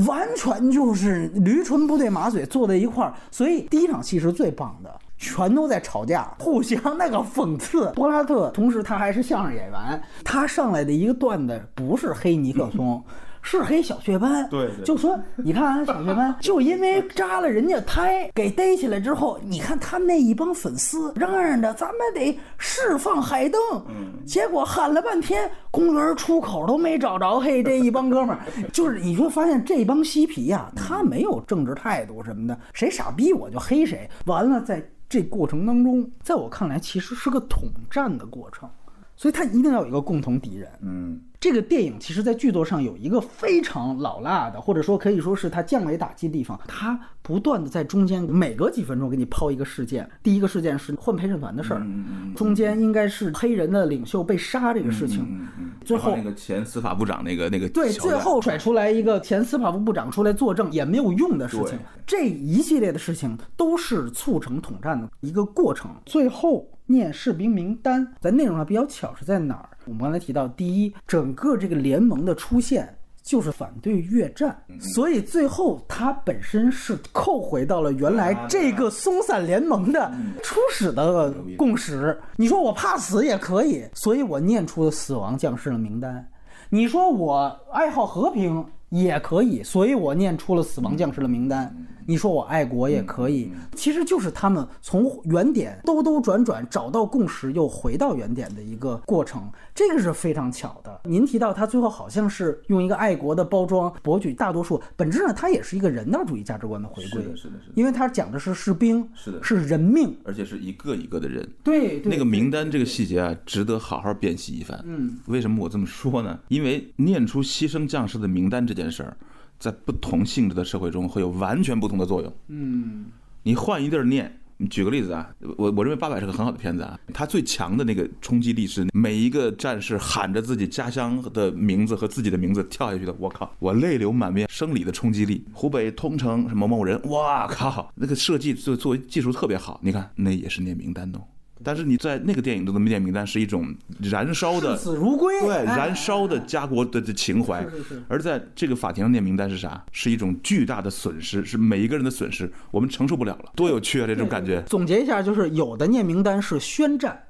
完全就是驴唇不对马嘴坐在一块儿，所以第一场戏是最棒的，全都在吵架，互相那个讽刺。<laughs> 博拉特同时他还是相声演员，他上来的一个段子不是黑尼克松。<laughs> 是黑小雀斑，对，就说你看小雀斑，<laughs> 就因为扎了人家胎，给逮起来之后，你看他们那一帮粉丝嚷嚷着咱们得释放海登，嗯，结果喊了半天，公园出口都没找着，嘿，这一帮哥们儿，<laughs> 就是你说发现这帮嬉皮呀，他没有政治态度什么的，谁傻逼我就黑谁，完了在这过程当中，在我看来其实是个统战的过程，所以他一定要有一个共同敌人，嗯。这个电影其实，在剧作上有一个非常老辣的，或者说可以说是它降维打击的地方。它不断的在中间每隔几分钟给你抛一个事件。第一个事件是混陪审团的事儿，中间应该是黑人的领袖被杀这个事情。最后那个前司法部长那个那个对，最后甩出来一个前司法部部长出来作证也没有用的事情。这一系列的事情都是促成统战的一个过程。最后念士兵名单，在内容上比较巧是在哪儿？我们刚才提到，第一，整个这个联盟的出现就是反对越战，所以最后它本身是扣回到了原来这个松散联盟的初始的共识。你说我怕死也可以，所以我念出了死亡将士的名单。你说我爱好和平也可以，所以我念出了死亡将士的名单。你说我爱国也可以，其实就是他们从原点兜兜转转找到共识，又回到原点的一个过程，这个是非常巧的。您提到他最后好像是用一个爱国的包装博取大多数，本质上他也是一个人道主义价值观的回归。是的，是的，是的。因为他讲的是士兵，是的，是人命，而且是一个一个的人。对，那个名单这个细节啊，值得好好辨析一番。嗯，为什么我这么说呢？因为念出牺牲将士的名单这件事儿。在不同性质的社会中会有完全不同的作用。嗯，你换一地儿念，举个例子啊，我我认为八百是个很好的片子啊，它最强的那个冲击力是每一个战士喊着自己家乡的名字和自己的名字跳下去的，我靠，我泪流满面，生理的冲击力。湖北通城什么某人，哇靠，那个设计作作为技术特别好，你看那也是念名单的。但是你在那个电影中的灭名单是一种燃烧的视死如归，对，哎燃烧的家国的的情怀是是是。而在这个法庭上念名单是啥？是一种巨大的损失，是每一个人的损失，我们承受不了了。多有趣啊！这种感觉。总结一下，就是有的念名单是宣战，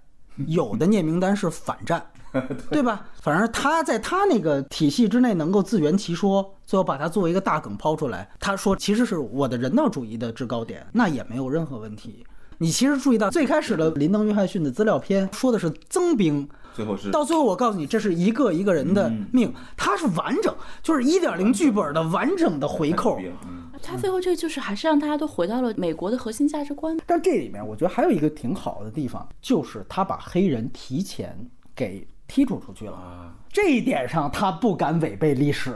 有的念名单是反战，<laughs> 对吧？反正他在他那个体系之内能够自圆其说，最后把它作为一个大梗抛出来。他说其实是我的人道主义的制高点，那也没有任何问题。你其实注意到最开始的林登·约翰逊的资料片说的是增兵，最后是到最后我告诉你，这是一个一个人的命，它是完整，就是一点零剧本的完整的回扣。嗯他最后这个就是还是让大家都回到了美国的核心价值观。但这里面我觉得还有一个挺好的地方，就是他把黑人提前给剔除出去了。啊，这一点上他不敢违背历史。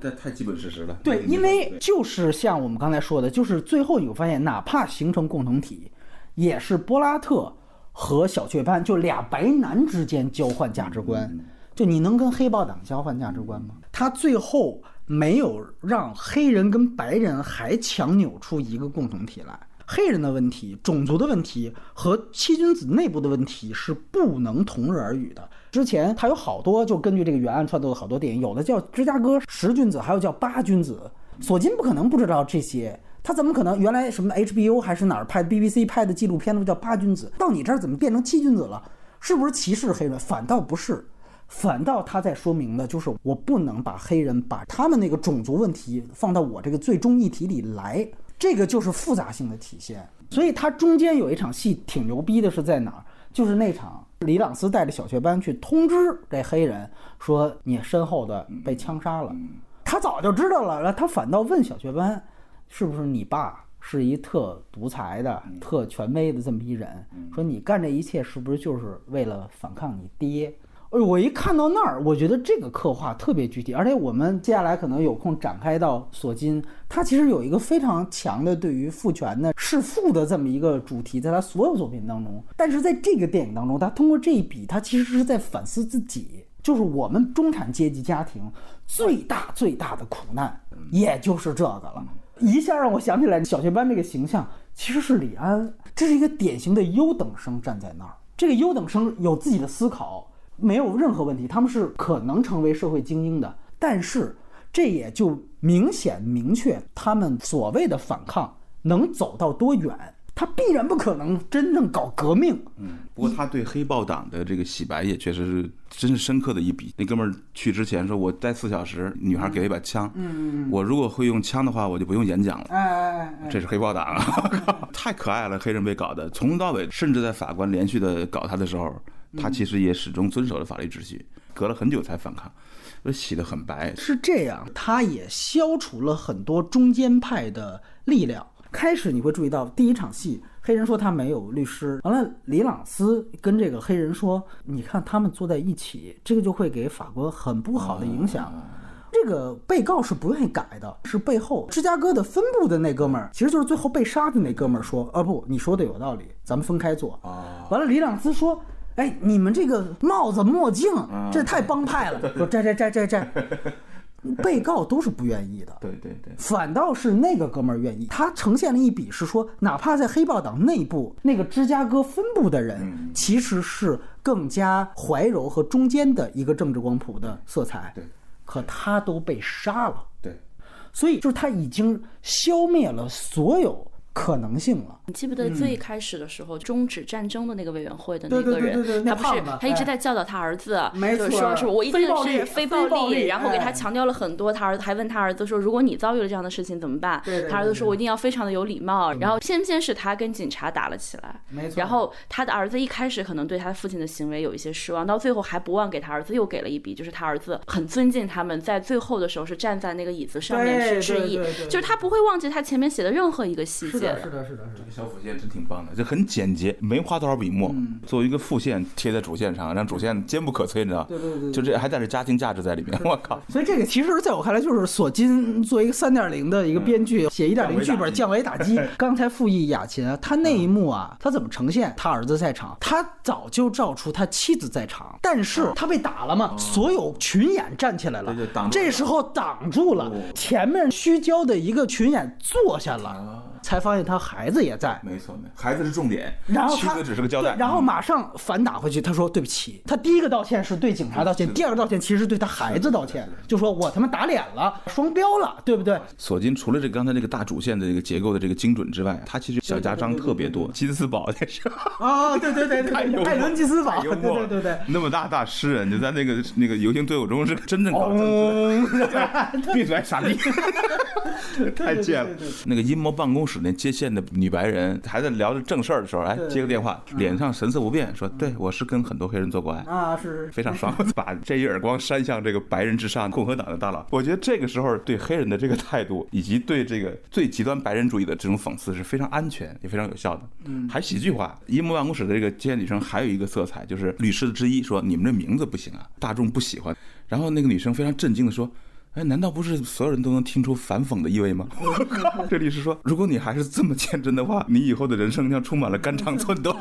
这太基本事实了。对，因为就是像我们刚才说的，就是最后你会发现，哪怕形成共同体，也是波拉特和小雀斑就俩白男之间交换价值观。就你能跟黑豹党交换价值观吗？他最后没有让黑人跟白人还强扭出一个共同体来。黑人的问题、种族的问题和七君子内部的问题是不能同日而语的。之前他有好多就根据这个原案创作的好多电影，有的叫芝加哥十君子，还有叫八君子。索金不可能不知道这些，他怎么可能原来什么 HBO 还是哪儿拍的 BBC 拍的纪录片都叫八君子，到你这儿怎么变成七君子了？是不是歧视黑人？反倒不是。反倒他在说明的就是，我不能把黑人把他们那个种族问题放到我这个最终议题里来，这个就是复杂性的体现。所以他中间有一场戏挺牛逼的，是在哪儿？就是那场李朗斯带着小雀斑去通知这黑人说你身后的被枪杀了，他早就知道了，然后他反倒问小雀斑，是不是你爸是一特独裁的、特权威的这么一人？说你干这一切是不是就是为了反抗你爹？哎，我一看到那儿，我觉得这个刻画特别具体，而且我们接下来可能有空展开到索金，他其实有一个非常强的对于父权的弑父的这么一个主题，在他所有作品当中。但是在这个电影当中，他通过这一笔，他其实是在反思自己，就是我们中产阶级家庭最大最大的苦难，也就是这个了。一下让我想起来小学班这个形象其实是李安，这是一个典型的优等生站在那儿，这个优等生有自己的思考。没有任何问题，他们是可能成为社会精英的，但是这也就明显明确他们所谓的反抗能走到多远，他必然不可能真正搞革命。嗯，不过他对黑豹党的这个洗白也确实是真是深刻的一笔。那哥们儿去之前说，我待四小时，女孩给了一把枪，嗯，我如果会用枪的话，我就不用演讲了。哎哎哎哎，这是黑豹党啊，<laughs> 太可爱了，黑人被搞的，从头到尾，甚至在法官连续的搞他的时候，他其实也始终遵守了法律秩序，隔了很久才反抗，洗得很白。是这样，他也消除了很多中间派的力量。开始你会注意到第一场戏，黑人说他没有律师，完了李朗斯跟这个黑人说，你看他们坐在一起，这个就会给法国很不好的影响。这个被告是不愿意改的，是背后芝加哥的分部的那哥们儿，其实就是最后被杀的那哥们儿说，啊不，你说的有道理，咱们分开做。完了，李朗斯说，哎，你们这个帽子墨镜，这太帮派了，说摘摘摘摘摘。被告都是不愿意的，对对对，反倒是那个哥们儿愿意。他呈现了一笔是说，哪怕在黑豹党内部，那个芝加哥分部的人，其实是更加怀柔和中间的一个政治光谱的色彩。对，可他都被杀了。对，所以就是他已经消灭了所有可能性了。你记不得最开始的时候，终止战争的那个委员会的那个人，他不是他一直哎在教导他儿子，没就是说是我一定是非非暴力然后给他哎强调了很多。他儿子还问他儿子说，如果你遭遇了这样的事情怎么办？他儿子说，我一定要非常的有礼貌。然后偏偏是他跟警察打了起来，没错然后他的儿子一开始可能对他父亲的行为有一些失望，到最后还不忘给他儿子又给了一笔，就是他儿子很尊敬他们，在最后的时候是站在那个椅子上面对去致意就是他不会忘记他前面写的任何一个细节是的，是的，是的，这个。小辅线真挺棒的，就很简洁，没花多少笔墨，作为一个副线贴在主线上，让主线坚不可摧，你知道？对对对对就这还带着家庭价值在里面，<laughs> 我靠！所以这个其实在我看来，就是索金作为一个三点零的一个编剧，写一点零剧本降维打击。<laughs> 刚才复议雅琴啊，他那一幕啊，他怎么呈现？他儿子在场，他早就照出他妻子在场，但是他被打了嘛，所有群演站起来了对对挡，这时候挡住了哦前面虚焦的一个群演坐下了。才发发现他孩子也在，没错，没错孩子是重点，然后他妻子只是个交代，对然后嗯马上反打回去，他说对不起。他第一个道歉是对警察道歉，第二个道歉其实是对他孩子道歉，就说我他妈打脸了，双标了，对不对？索金除了这个刚才这个大主线的这个结构的这个精准之外，他其实小家章特别多。<laughs> 金斯堡那是啊，对对对对 <laughs> 艾伦金斯堡，对对对对。那么大大诗人，就在那个那个游行队伍中是真正搞政治，哦，<laughs> 闭嘴傻逼，太贱了。那个阴谋办公室那接线的女白人还在聊着正事儿的时候，哎，接个电话，脸上神色不变，说：“对我是跟很多黑人做过爱。”啊，是是非常爽，<laughs> 把这一耳光扇向这个白人至上共和党的大佬。我觉得这个时候对黑人的这个态度，以及对这个最极端白人主义的这种讽刺是非常安全也非常有效的。嗯，还喜剧化。阴谋办公室的这个接线女生还有一个色彩，就是律师之一说：“你们这名字不行啊，大众不喜欢。”然后那个女生非常震惊的说。哎，难道不是所有人都能听出反讽的意味吗？<laughs> 这里是说，如果你还是这么天真的话，你以后的人生将充满了肝肠寸断。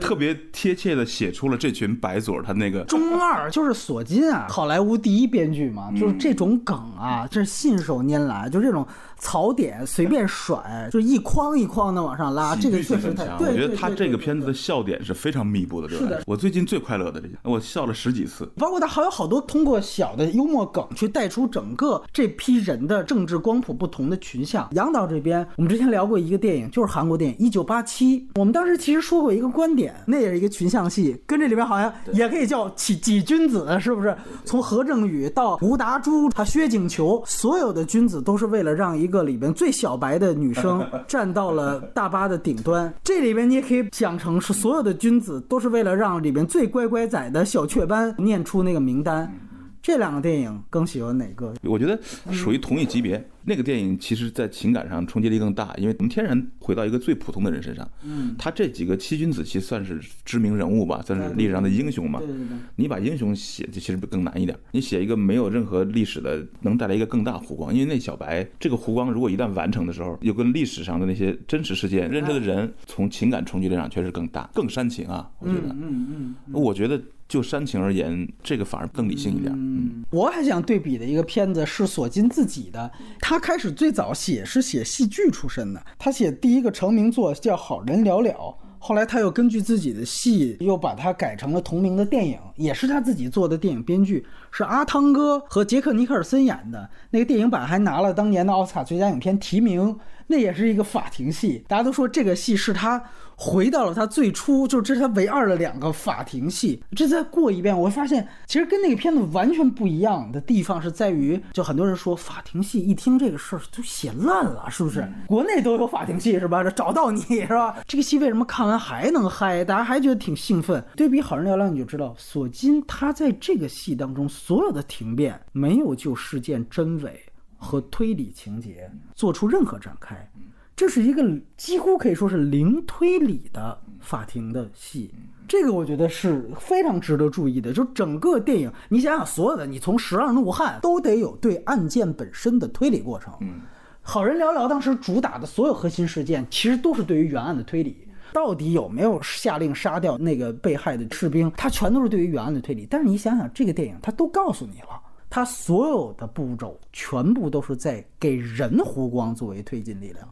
特别贴切的写出了这群白左他那个中二就是索金啊，好莱坞第一编剧嘛，就是这种梗啊，这是信手拈来，就这种槽点随便甩，就一筐一筐的往上拉，这个确实太强。对。我觉得他这个片子的笑点是非常密布的？是的我最近最快乐的这些，我笑了十几次。包括他还有好多通过小的幽默梗去带出整个这批人的政治光谱不同的群像。杨导这边，我们之前聊过一个电影，就是韩国电影《一九八七》，我们当时其实说过一个观点，那也是一个群像戏，跟这里边好像也可以叫几几君子，是不是？从何正宇到吴达洙，他薛景求，所有的君子都是为了让一个里边最小白的女生 <laughs> 站到了大巴的顶端。这里边你也可以想成是所有的君子都是为了让里边最乖乖仔的小雀斑念出那个名单。这两个电影更喜欢哪个？我觉得属于同一级别。那个电影其实，在情感上冲击力更大，因为我们天然回到一个最普通的人身上。嗯，他这几个七君子其实算是知名人物吧，算是历史上的英雄嘛。对对对。你把英雄写，其实更难一点。你写一个没有任何历史的，能带来一个更大弧光。因为那小白这个弧光，如果一旦完成的时候，又跟历史上的那些真实事件认知的人，从情感冲击力上确实更大，更煽情啊。我觉得，嗯嗯。我觉得就煽情而言，这个反而更理性一点。嗯，我还想对比的一个片子是索金自己的，他开始最早写是写戏剧出身的，他写第一个成名作叫《好人了了》。后来他又根据自己的戏，又把它改成了同名的电影，也是他自己做的电影编剧，是阿汤哥和杰克尼克尔森演的。那个电影版还拿了当年的奥斯卡最佳影片提名，那也是一个法庭戏。大家都说这个戏是他回到了他最初，就是这是他唯二的两个法庭戏。这再过一遍，我会发现其实跟那个片子完全不一样的地方是在于，就很多人说法庭戏一听这个事儿就写烂了，是不是？国内都有法庭戏是吧？这找到你是吧？这个戏为什么看完还能嗨？大家还觉得挺兴奋。对比《好人聊聊》，你就知道索金他在这个戏当中所有的停变没有就事件真伪和推理情节做出任何展开。这是一个几乎可以说是零推理的法庭的戏，这个我觉得是非常值得注意的。就整个电影，你想想，所有的你从《十二怒汉》都得有对案件本身的推理过程。嗯，好人寥寥当时主打的所有核心事件，其实都是对于原案的推理。到底有没有下令杀掉那个被害的士兵？他全都是对于原案的推理。但是你想想，这个电影它都告诉你了，它所有的步骤全部都是在给人弧光作为推进力量。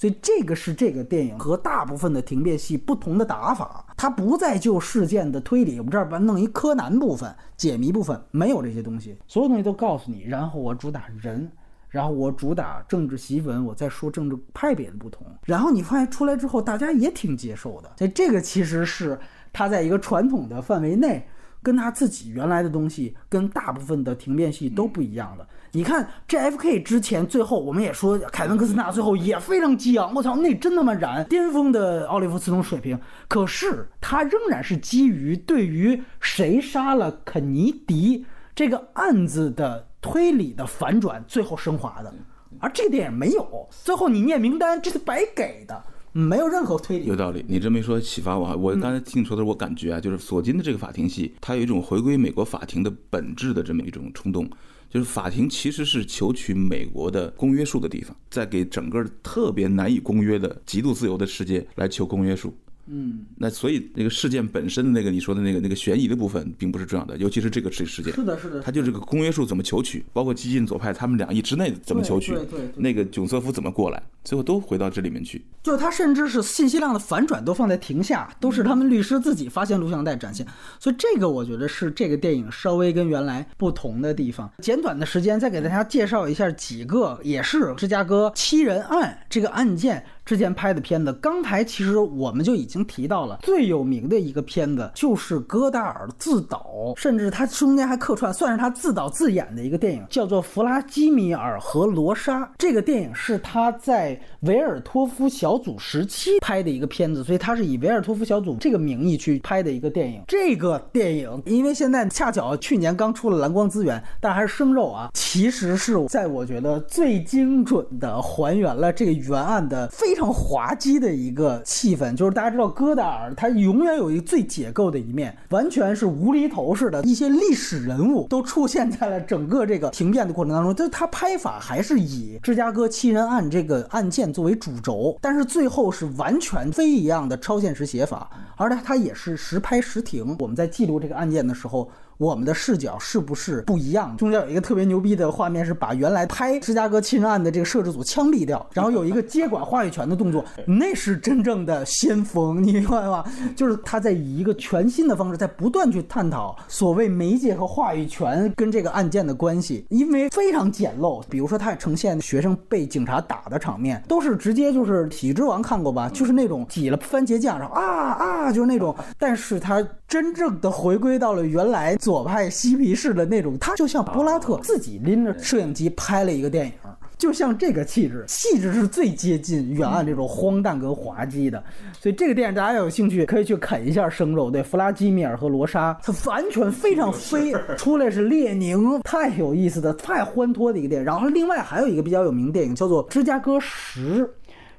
所以这个是这个电影和大部分的庭辩戏不同的打法，它不再就事件的推理，我们这儿把弄一柯南部分、解谜部分，没有这些东西，所有东西都告诉你。然后我主打人，然后我主打政治檄文，我再说政治派别的不同。然后你发现出来之后，大家也挺接受的。所以这个其实是它在一个传统的范围内，跟他自己原来的东西，跟大部分的停辩戏都不一样的。你看 JFK 之前，最后我们也说凯文科斯纳最后也非常激昂，我操，那真他妈燃，巅峰的奥利弗斯通水平。可是他仍然是基于对于谁杀了肯尼迪这个案子的推理的反转，最后升华的。而这个电影没有，最后你念名单，这是白给的，没有任何推理。有道理，你这么一说启发我。我刚才听你说的，我感觉啊，就是索金的这个法庭戏，它有一种回归美国法庭的本质的这么一种冲动。就是法庭其实是求取美国的公约数的地方，在给整个特别难以公约的极度自由的世界来求公约数。嗯，那所以那个事件本身的那个你说的那个那个悬疑的部分并不是重要的，尤其是这个事事件。是的，是的，它就这个公约数怎么求取，包括激进左派他们两亿之内怎么求取那个囧瑟夫怎么过来，最后都回到这里面去。就他甚至是信息量的反转都放在庭下，都是他们律师自己发现录像带展现，所以这个我觉得是这个电影稍微跟原来不同的地方。简短的时间再给大家介绍一下几个也是芝加哥七人案这个案件。之前拍的片子，刚才其实我们就已经提到了最有名的一个片子，就是戈达尔自导，甚至他中间还客串，算是他自导自演的一个电影，叫做《弗拉基米尔和罗莎》。这个电影是他在维尔托夫小组时期拍的一个片子，所以他是以维尔托夫小组这个名义去拍的一个电影。这个电影，因为现在恰巧去年刚出了蓝光资源，但还是生肉啊，其实是在我觉得最精准的还原了这个原案的非常。非常滑稽的一个气氛，就是大家知道戈达尔，他永远有一个最解构的一面，完全是无厘头似的，一些历史人物都出现在了整个这个停辩的过程当中。就他拍法还是以芝加哥七人案这个案件作为主轴，但是最后是完全非一样的超现实写法，而且他也是实拍实停。我们在记录这个案件的时候。我们的视角是不是不一样？中间有一个特别牛逼的画面，是把原来拍芝加哥亲人案的这个摄制组枪毙掉，然后有一个接管话语权的动作，那是真正的先锋，你明白吗？就是他在以一个全新的方式，在不断去探讨所谓媒介和话语权跟这个案件的关系，因为非常简陋。比如说，他也呈现学生被警察打的场面，都是直接就是《喜剧之王》看过吧？就是那种挤了番茄酱，然后啊啊，就是那种。但是他真正的回归到了原来。左派嬉皮士的那种，他就像柏拉特自己拎着摄影机拍了一个电影，就像这个气质，气质是最接近远岸这种荒诞跟滑稽的。所以这个电影大家有兴趣可以去啃一下生肉。对，弗拉基米尔和罗莎，他完全非常非 <laughs> 出来是列宁，太有意思的，太欢脱的一个电影。然后另外还有一个比较有名的电影叫做《芝加哥十》。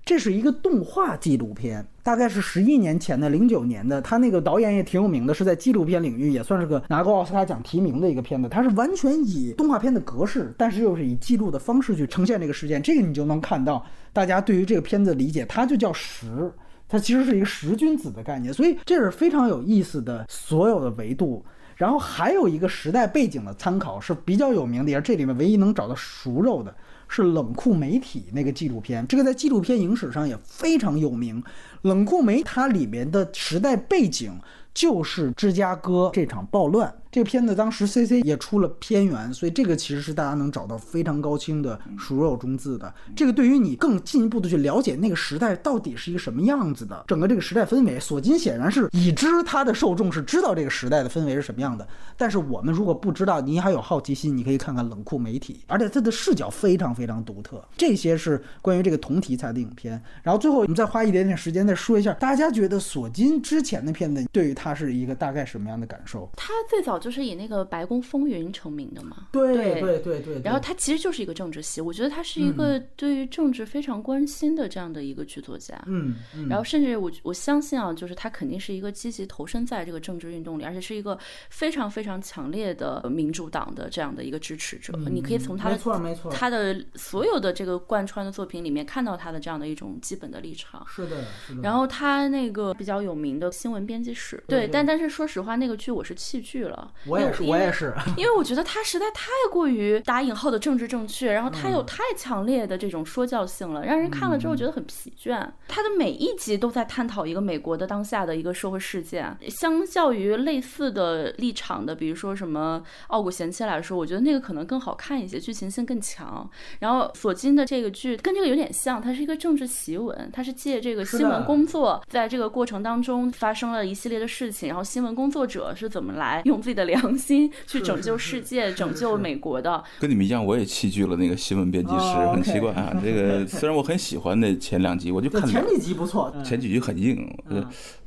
这是一个动画纪录片，大概是十一年前的，零九年的。他那个导演也挺有名的，是在纪录片领域也算是个拿过奥斯卡奖提名的一个片子。它是完全以动画片的格式，但是又是以记录的方式去呈现这个事件。这个你就能看到大家对于这个片子理解，它就叫十，它其实是一个十君子的概念，所以这是非常有意思的所有的维度。然后还有一个时代背景的参考是比较有名的，也是这里面唯一能找到熟肉的。是冷酷媒体那个纪录片，这个在纪录片影史上也非常有名。冷酷梅它里面的时代背景就是芝加哥这场暴乱。这个片子当时 C C 也出了片源，所以这个其实是大家能找到非常高清的熟肉中字的。这个对于你更进一步的去了解那个时代到底是一个什么样子的，整个这个时代氛围，索金显然是已知他的受众是知道这个时代的氛围是什么样的。但是我们如果不知道，你还有好奇心，你可以看看冷酷媒体，而且它的视角非常非常独特。这些是关于这个同题材的影片。然后最后我们再花一点点时间再说一下，大家觉得索金之前的片子对于他是一个大概什么样的感受？他最早。就是以那个《白宫风云》成名的嘛，对对对对。然后他其实就是一个政治系，我觉得他是一个对于政治非常关心的这样的一个剧作家。嗯。然后甚至我我相信啊，就是他肯定是一个积极投身在这个政治运动里，而且是一个非常非常强烈的民主党的这样的一个支持者。你可以从他的没错没错他的所有的这个贯穿的作品里面看到他的这样的一种基本的立场。是的，是的。然后他那个比较有名的新闻编辑室，对，但但是说实话，那个剧我是弃剧了。我也是，我也是，<laughs> 因为我觉得他实在太过于打引号的政治正确，然后他有太强烈的这种说教性了，让人看了之后觉得很疲倦。他的每一集都在探讨一个美国的当下的一个社会事件，相较于类似的立场的，比如说什么《傲骨贤妻》来说，我觉得那个可能更好看一些，剧情性更强。然后索金的这个剧跟这个有点像，它是一个政治檄文，它是借这个新闻工作，在这个过程当中发生了一系列的事情，然后新闻工作者是怎么来用自己的。良心去拯救世界、拯救美国的，跟你们一样，我也弃剧了那个新闻编辑室，很奇怪啊。这个虽然我很喜欢那前两集，我就看前几集不错，前几集很硬。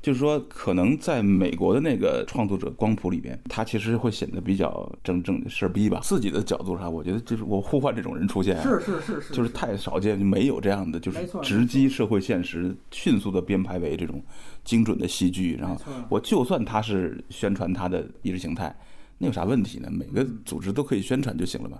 就是说，可能在美国的那个创作者光谱里边，他其实会显得比较正正事儿逼吧。自己的角度上，我觉得就是我呼唤这种人出现，是是是是，就是太少见，就没有这样的，就是直击社会现实，迅速的编排为这种精准的戏剧。然后，我就算他是宣传他的意识形态。那有啥问题呢？每个组织都可以宣传就行了嘛。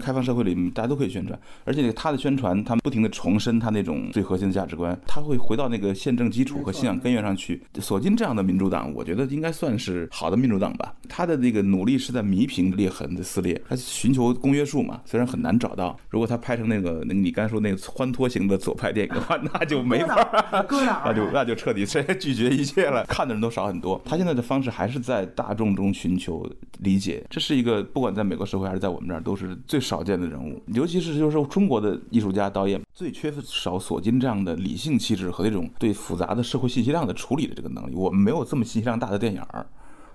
开放社会里大家都可以宣传，而且他的宣传，他们不停的重申他那种最核心的价值观，他会回到那个宪政基础和信仰根源上去。索金这样的民主党，我觉得应该算是好的民主党吧。他的那个努力是在弥平裂痕的撕裂，他寻求公约数嘛，虽然很难找到。如果他拍成那个你刚才说那个欢脱型的左派电影的话，那就没法 <laughs> 那就那就彻底 <laughs> 谁拒绝一切了，看的人都少很多。他现在的方式还是在大众中寻求理解，这是一个不管在美国社会还是在我们这儿都是最少见的人物，尤其是就是说中国的艺术家导演最缺少索金这样的理性气质和这种对复杂的社会信息量的处理的这个能力。我们没有这么信息量大的电影儿。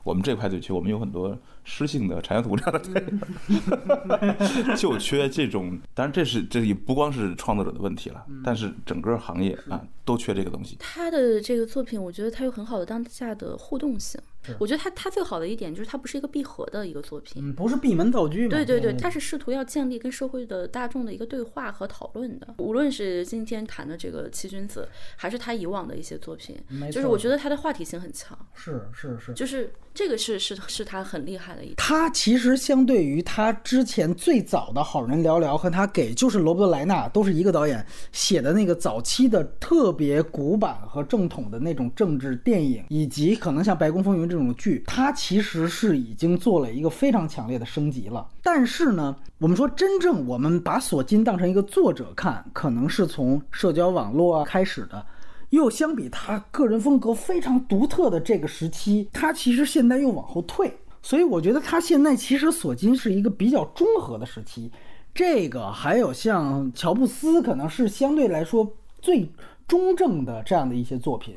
我们这块最缺，我们有很多诗性的产业图这样的电影，<laughs> 就缺这种。当然，这是这也不光是创作者的问题了，但是整个行业啊都缺这个东西。他的这个作品，我觉得他有很好的当下的互动性。我觉得他他最好的一点就是他不是一个闭合的一个作品。嗯，不是闭门造车嘛？对对对，他是试图要建立跟社会的大众的一个对话和讨论的。无论是今天谈的这个七君子，还是他以往的一些作品，就是我觉得他的话题性很强。是是是，就是这个是是是他很厉害的一点。他其实相对于他之前最早的好人聊聊和他给就是罗伯特莱纳都是一个导演写的那个早期的特别古板和正统的那种政治电影，以及可能像《白宫风云》这种剧，它其实是已经做了一个非常强烈的升级了。但是呢，我们说真正我们把索金当成一个作者看，可能是从社交网络啊开始的。又相比他个人风格非常独特的这个时期，他其实现在又往后退，所以我觉得他现在其实索金是一个比较中和的时期。这个还有像乔布斯，可能是相对来说最中正的这样的一些作品。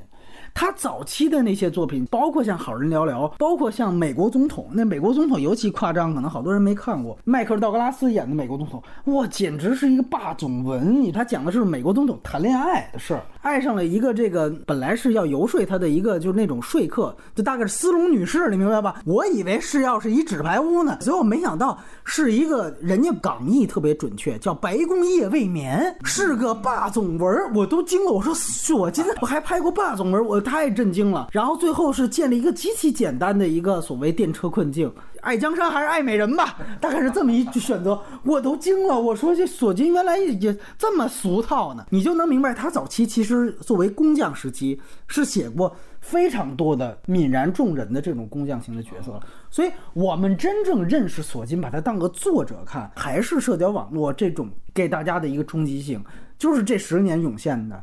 他早期的那些作品，包括像《好人寥寥》，包括像《美国总统》，那《美国总统》尤其夸张，可能好多人没看过。迈克尔·道格拉斯演的美国总统，哇，简直是一个霸总文。你他讲的是美国总统谈恋爱的事儿，爱上了一个这个本来是要游说他的一个就是那种说客，就大概是斯隆女士，你明白吧？我以为是要是一纸牌屋呢，结果没想到是一个人家港译特别准确，叫《白宫夜未眠》，是个霸总文，我都惊了。我说索金我还拍过霸总文，我。<laughs> 太震惊了，然后最后是建立一个极其简单的一个所谓电车困境，爱江山还是爱美人吧，<laughs> 大概是这么一选择，我都惊了。我说这索金原来也这么俗套呢，你就能明白他早期其实作为工匠时期是写过非常多的泯然众人的这种工匠型的角色，所以我们真正认识索金，把他当个作者看，还是社交网络这种给大家的一个冲击性，就是这十年涌现的。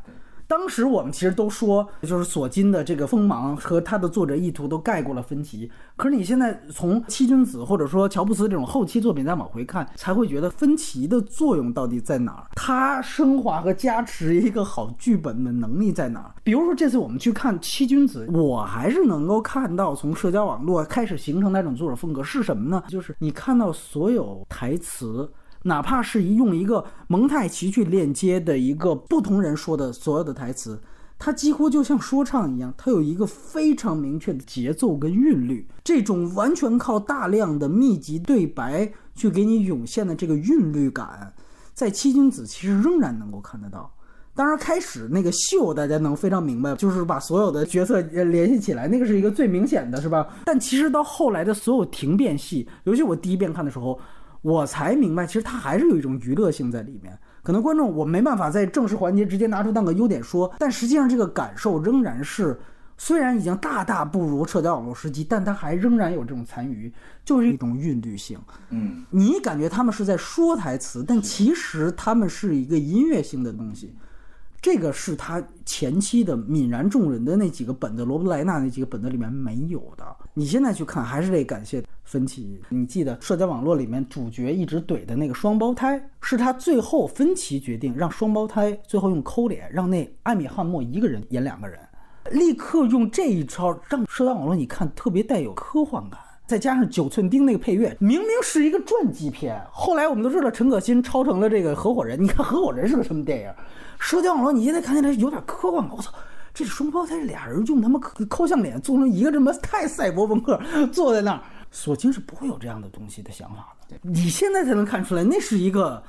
当时我们其实都说，就是索金的这个锋芒和他的作者意图都盖过了芬奇。可是你现在从七君子或者说乔布斯这种后期作品再往回看，才会觉得芬奇的作用到底在哪儿？他升华和加持一个好剧本的能力在哪儿？比如说这次我们去看七君子，我还是能够看到从社交网络开始形成那种作者风格是什么呢？就是你看到所有台词。哪怕是一用一个蒙太奇去链接的一个不同人说的所有的台词，它几乎就像说唱一样，它有一个非常明确的节奏跟韵律。这种完全靠大量的密集对白去给你涌现的这个韵律感，在七君子其实仍然能够看得到。当然，开始那个秀大家能非常明白，就是把所有的角色联系起来，那个是一个最明显的，是吧？但其实到后来的所有停变戏，尤其我第一遍看的时候。我才明白，其实它还是有一种娱乐性在里面。可能观众我没办法在正式环节直接拿出当个优点说，但实际上这个感受仍然是，虽然已经大大不如社交网络时期，但它还仍然有这种残余，就是一种韵律性。嗯，你感觉他们是在说台词，但其实他们是一个音乐性的东西。这个是他前期的泯然众人的那几个本子，罗伯莱纳那几个本子里面没有的。你现在去看，还是得感谢芬奇。你记得社交网络里面主角一直怼的那个双胞胎，是他最后芬奇决定让双胞胎最后用抠脸，让那艾米汉默一个人演两个人，立刻用这一招让社交网络你看特别带有科幻感。再加上九寸钉那个配乐，明明是一个传记片，后来我们都知道陈可辛抄成了这个合伙人。你看合伙人是个什么电影？社交网络你现在看起来有点科幻了。我操，这双胞胎俩人用他妈抠像脸做成一个这么太赛博朋克，坐在那儿，索金是不会有这样的东西的想法的。你现在才能看出来，那是一个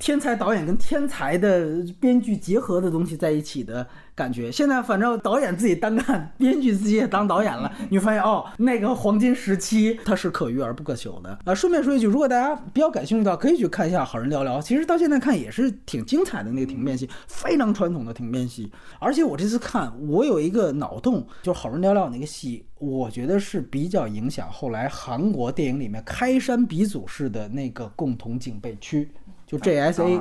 天才导演跟天才的编剧结合的东西在一起的感觉。现在反正导演自己单干，编剧自己也当导演了，你会发现哦，那个黄金时期它是可遇而不可求的啊。顺便说一句，如果大家比较感兴趣的话，可以去看一下《好人聊聊》，其实到现在看也是挺精彩的那个庭辩戏，非常传统的庭辩戏。而且我这次看，我有一个脑洞，就是《好人聊聊》那个戏，我觉得是比较影响后来韩国电影里面开山鼻祖式的那个共同警备区。就 JSA，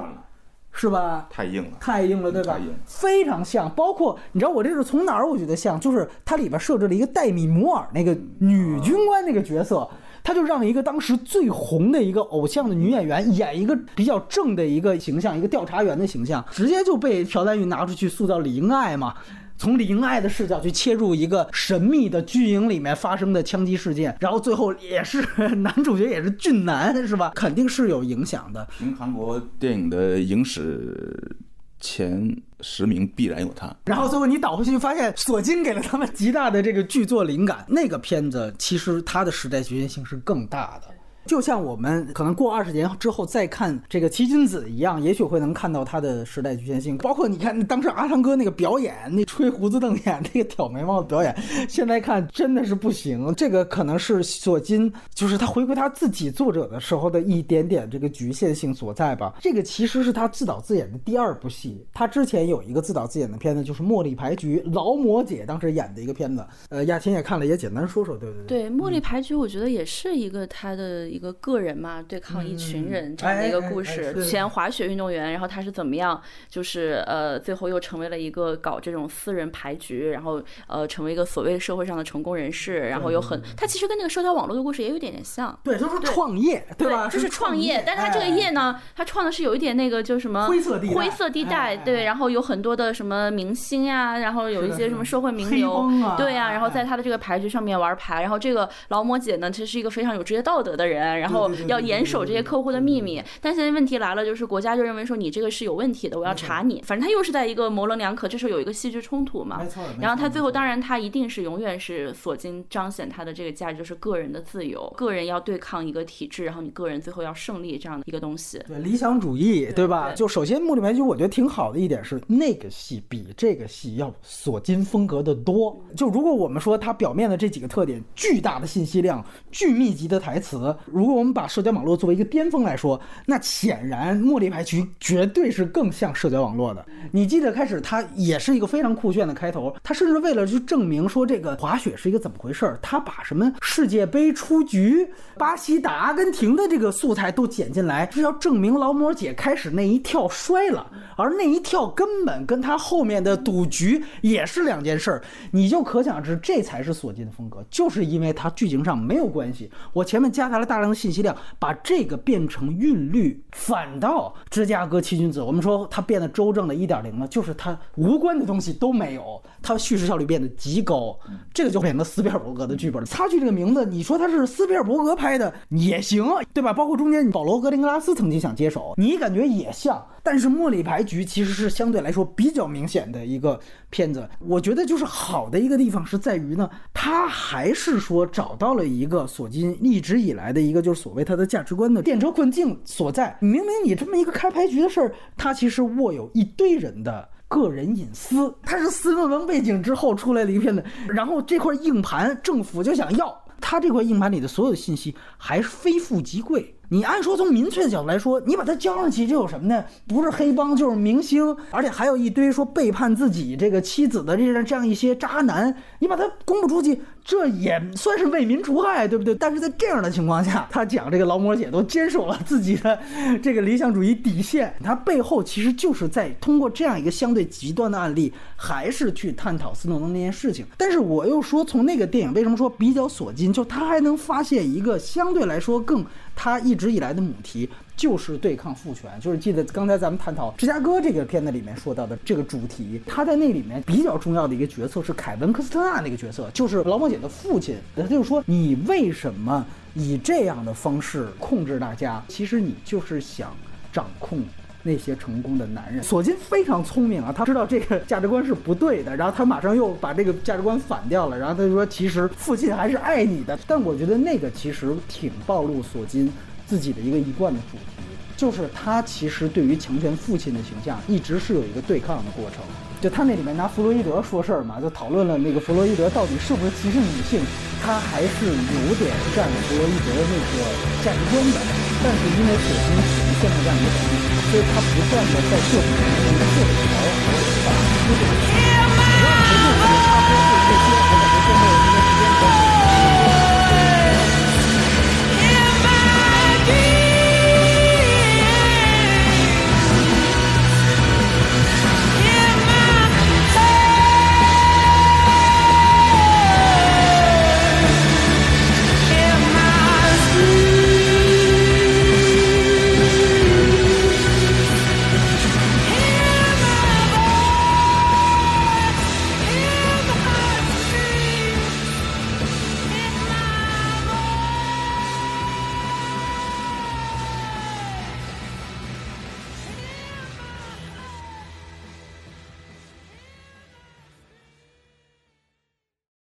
是吧？太硬了，太硬了，对吧？非常像。包括你知道我这是从哪儿我觉得像，就是它里边设置了一个戴米摩尔那个女军官那个角色，他就让一个当时最红的一个偶像的女演员演一个比较正的一个形象，一个调查员的形象，直接就被朴赞玉拿出去塑造李英爱嘛。从李英爱的视角去切入一个神秘的军营里面发生的枪击事件，然后最后也是 <laughs> 男主角也是俊男，是吧？肯定是有影响的。凭韩国电影的影史前十名必然有他。然后最后你倒回去发现，索金给了他们极大的这个剧作灵感。那个片子其实它的时代局限性是更大的。就像我们可能过二十年之后再看这个七君子一样，也许会能看到它的时代局限性。包括你看当时阿汤哥那个表演，那吹胡子瞪眼、那个挑眉毛的表演，现在看真的是不行。这个可能是索金，就是他回归他自己作者的时候的一点点这个局限性所在吧。这个其实是他自导自演的第二部戏。他之前有一个自导自演的片子，就是《茉莉牌局》，劳模姐当时演的一个片子。呃，亚琴也看了，也简单说说，对不对？对，茉莉牌局我觉得也是一个他的一个个人嘛，对抗一群人这样的一个故事。前滑雪运动员，然后他是怎么样，就是呃，最后又成为了一个搞这种私人牌局，然后呃，成为一个所谓社会上的成功人士，然后有很，他其实跟那个社交网络的故事也有一点点像。对，就是创业，对吧？就是创业，但是他这个业呢，他创的是有一点那个，就什么灰色地带，灰色地带，对，然后有很多的什么明星呀，然后有一些什么社会名流，对呀，然后在他的这个牌局上面玩牌，然后这个劳模姐呢，其实是一个非常有职业道德的人，然后要严守这些客户的秘密。但现在问题来了，就是国家就认为说你这个是有问题的，我要查你。反正他又是在一个模棱两可，这时候有一个戏剧冲突嘛。没错。然后他最后当然他一定是永远是索金彰显他的这个价值，就是个人的自由，个人要对抗一个体制，然后你个人最后要胜利这样的一个东西。对理想主义，对吧？就首先《茉莉牌局》我觉得挺好的一点是，那个戏比这个戏要索金风格的多。就如果我们说它表面的这几个特点，巨大的信息量、巨密集的台词，如果我们把社交网络作为一个巅峰来说，那显然《茉莉牌局》绝对是更像社交网络的。你记得开始它也是一个非常酷炫的开头，它甚至为了去证明说这个滑雪是一个怎么回事儿，他把什么世界杯出局、巴西打阿根廷的这个素材都剪进来，是要证明劳模姐开始那一跳摔了，而那一跳根本跟他后面的赌局也是两件事儿，你就可想而知，这才是索金的风格，就是因为它剧情上没有关系，我前面夹杂了大大量的信息量，把这个变成韵律，反倒芝加哥七君子，我们说它变得周正了一点零了，就是它无关的东西都没有，它叙事效率变得极高，这个就变成斯皮尔伯格的剧本了。擦去这个名字，你说它是斯皮尔伯格拍的也行，对吧？包括中间保罗格林格拉斯曾经想接手，你感觉也像，但是《茉莉牌局》其实是相对来说比较明显的一个片子。我觉得就是好的一个地方是在于呢，他还是说找到了一个索金一直以来的一个就是所谓他的价值观的电车困境所在。明明你这么一个开牌局的事儿，他其实握有一堆人的。个人隐私，他是斯诺文背景之后出来的一片子，然后这块硬盘政府就想要，他这块硬盘里的所有的信息还非富即贵。你按说从民粹的角度来说，你把它交上去就有什么呢？不是黑帮就是明星，而且还有一堆说背叛自己这个妻子的这样这样一些渣男，你把它公布出去，这也算是为民除害，对不对？但是在这样的情况下，他讲这个劳模姐都坚守了自己的这个理想主义底线，他背后其实就是在通过这样一个相对极端的案例，还是去探讨斯诺登那件事情。但是我又说，从那个电影为什么说比较索金，就他还能发现一个相对来说更。他一直以来的母题就是对抗父权，就是记得刚才咱们探讨芝加哥这个片子里面说到的这个主题。他在那里面比较重要的一个角色是凯文·科斯特纳那个角色，就是劳模姐的父亲。他就说：“你为什么以这样的方式控制大家？其实你就是想掌控那些成功的男人。”索金非常聪明啊，他知道这个价值观是不对的，然后他马上又把这个价值观反掉了，然后他就说：“其实父亲还是爱你的。”但我觉得那个其实挺暴露索金。自己的一个一贯的主题，就是他其实对于强权父亲的形象一直是有一个对抗的过程。就他那里面拿弗洛伊德说事儿嘛，就讨论了那个弗洛伊德到底是不是歧视女性，他还是有点占弗洛伊德的那个价值观的。但是因为索金现在这样一个环境，所以他不断的在各种不同的社交和法律上，主要的目的差不多是这些。